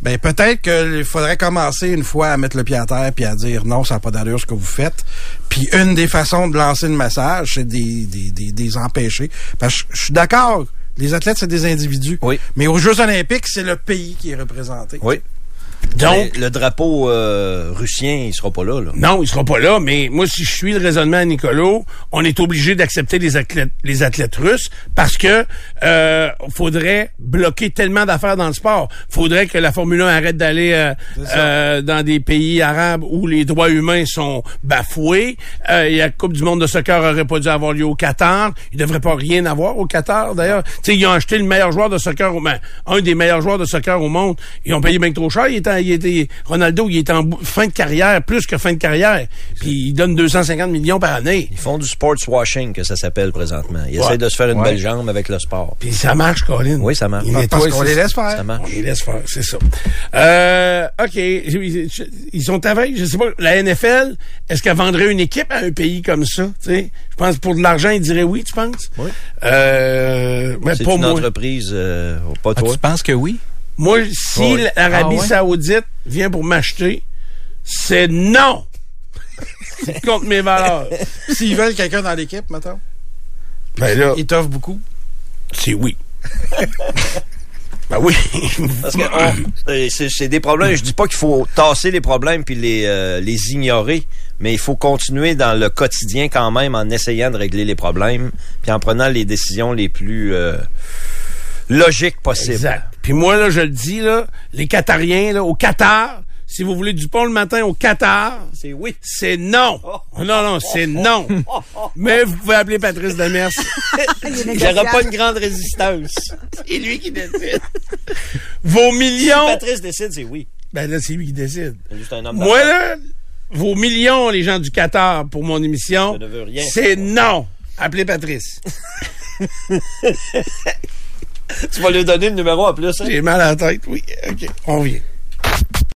Ben peut-être qu'il faudrait commencer une fois à mettre le pied à terre puis à dire non, ça n'a pas d'allure ce que vous faites. Puis une des façons de lancer le message, c'est des, des, des, des empêcher. Parce que je suis d'accord, les athlètes, c'est des individus. Oui. Mais aux Jeux olympiques, c'est le pays qui est représenté. Oui. Donc, Mais le drapeau euh, russien, il sera pas là. là. Non, il sera pas là, mais moi, si je suis le raisonnement à Nicolo, on est obligé d'accepter les athlètes, les athlètes russes parce que euh, faudrait bloquer tellement d'affaires dans le sport. Faudrait que la Formule 1 arrête d'aller euh, euh, dans des pays arabes où les droits humains sont bafoués. Euh, et la Coupe du monde de soccer aurait pas dû avoir lieu au Qatar. Il devrait pas rien avoir au Qatar, d'ailleurs. Tu sais, ils ont acheté le meilleur joueur de soccer au ben, un des meilleurs joueurs de soccer au monde. Ils ont payé bien trop cher. Il était, il était, Ronaldo, il est en fin de carrière, plus que fin de carrière. Puis il donne 250 millions par année. Ils font du sports washing, que ça s'appelle présentement. Ils Ouais. essaient de se faire une Ouais. belle jambe avec le sport. Puis ça marche, Colin. Oui, ça marche. Il Parce nettoie, qu'on les laisse faire. Ça marche. On les laisse faire, c'est ça. Euh, OK. Ils sont avec, je sais pas, la NFL, est-ce qu'elle vendrait une équipe à un pays comme ça? Tu sais, je pense que pour de l'argent, ils diraient oui, tu penses? Oui. Euh, mais C'est pas une moi. entreprise, euh, pas Ah, toi? tu penses que oui? Moi, si Oui. l'Arabie Ah ouais? Saoudite vient pour m'acheter, c'est non! c'est contre mes valeurs. S'ils veulent quelqu'un dans l'équipe, Ben là, ils t'offrent beaucoup? c'est oui. ben oui. Parce que on- c'est c'est des problèmes. Je dis pas qu'il faut tasser les problèmes puis les, euh, les ignorer, mais il faut continuer dans le quotidien quand même en essayant de régler les problèmes puis en prenant les décisions les plus euh, logiques possibles. Exact. Puis moi, là, je le dis, là, les Qatariens, là, au Qatar, si vous voulez du pont le matin au Qatar, C'est oui. c'est non. Non, non, c'est non. Mais vous pouvez appeler Patrice Demers. Il n'y aura pas une grande résistance. c'est lui qui décide. Vos Si millions. Patrice décide, c'est oui. Ben là, c'est lui qui décide. C'est juste un homme Moi, là, vos millions, les gens du Qatar, pour mon émission, c'est non. Appelez Patrice. tu vas lui donner le numéro en plus. Hein? J'ai mal à la tête, oui. OK, on vient.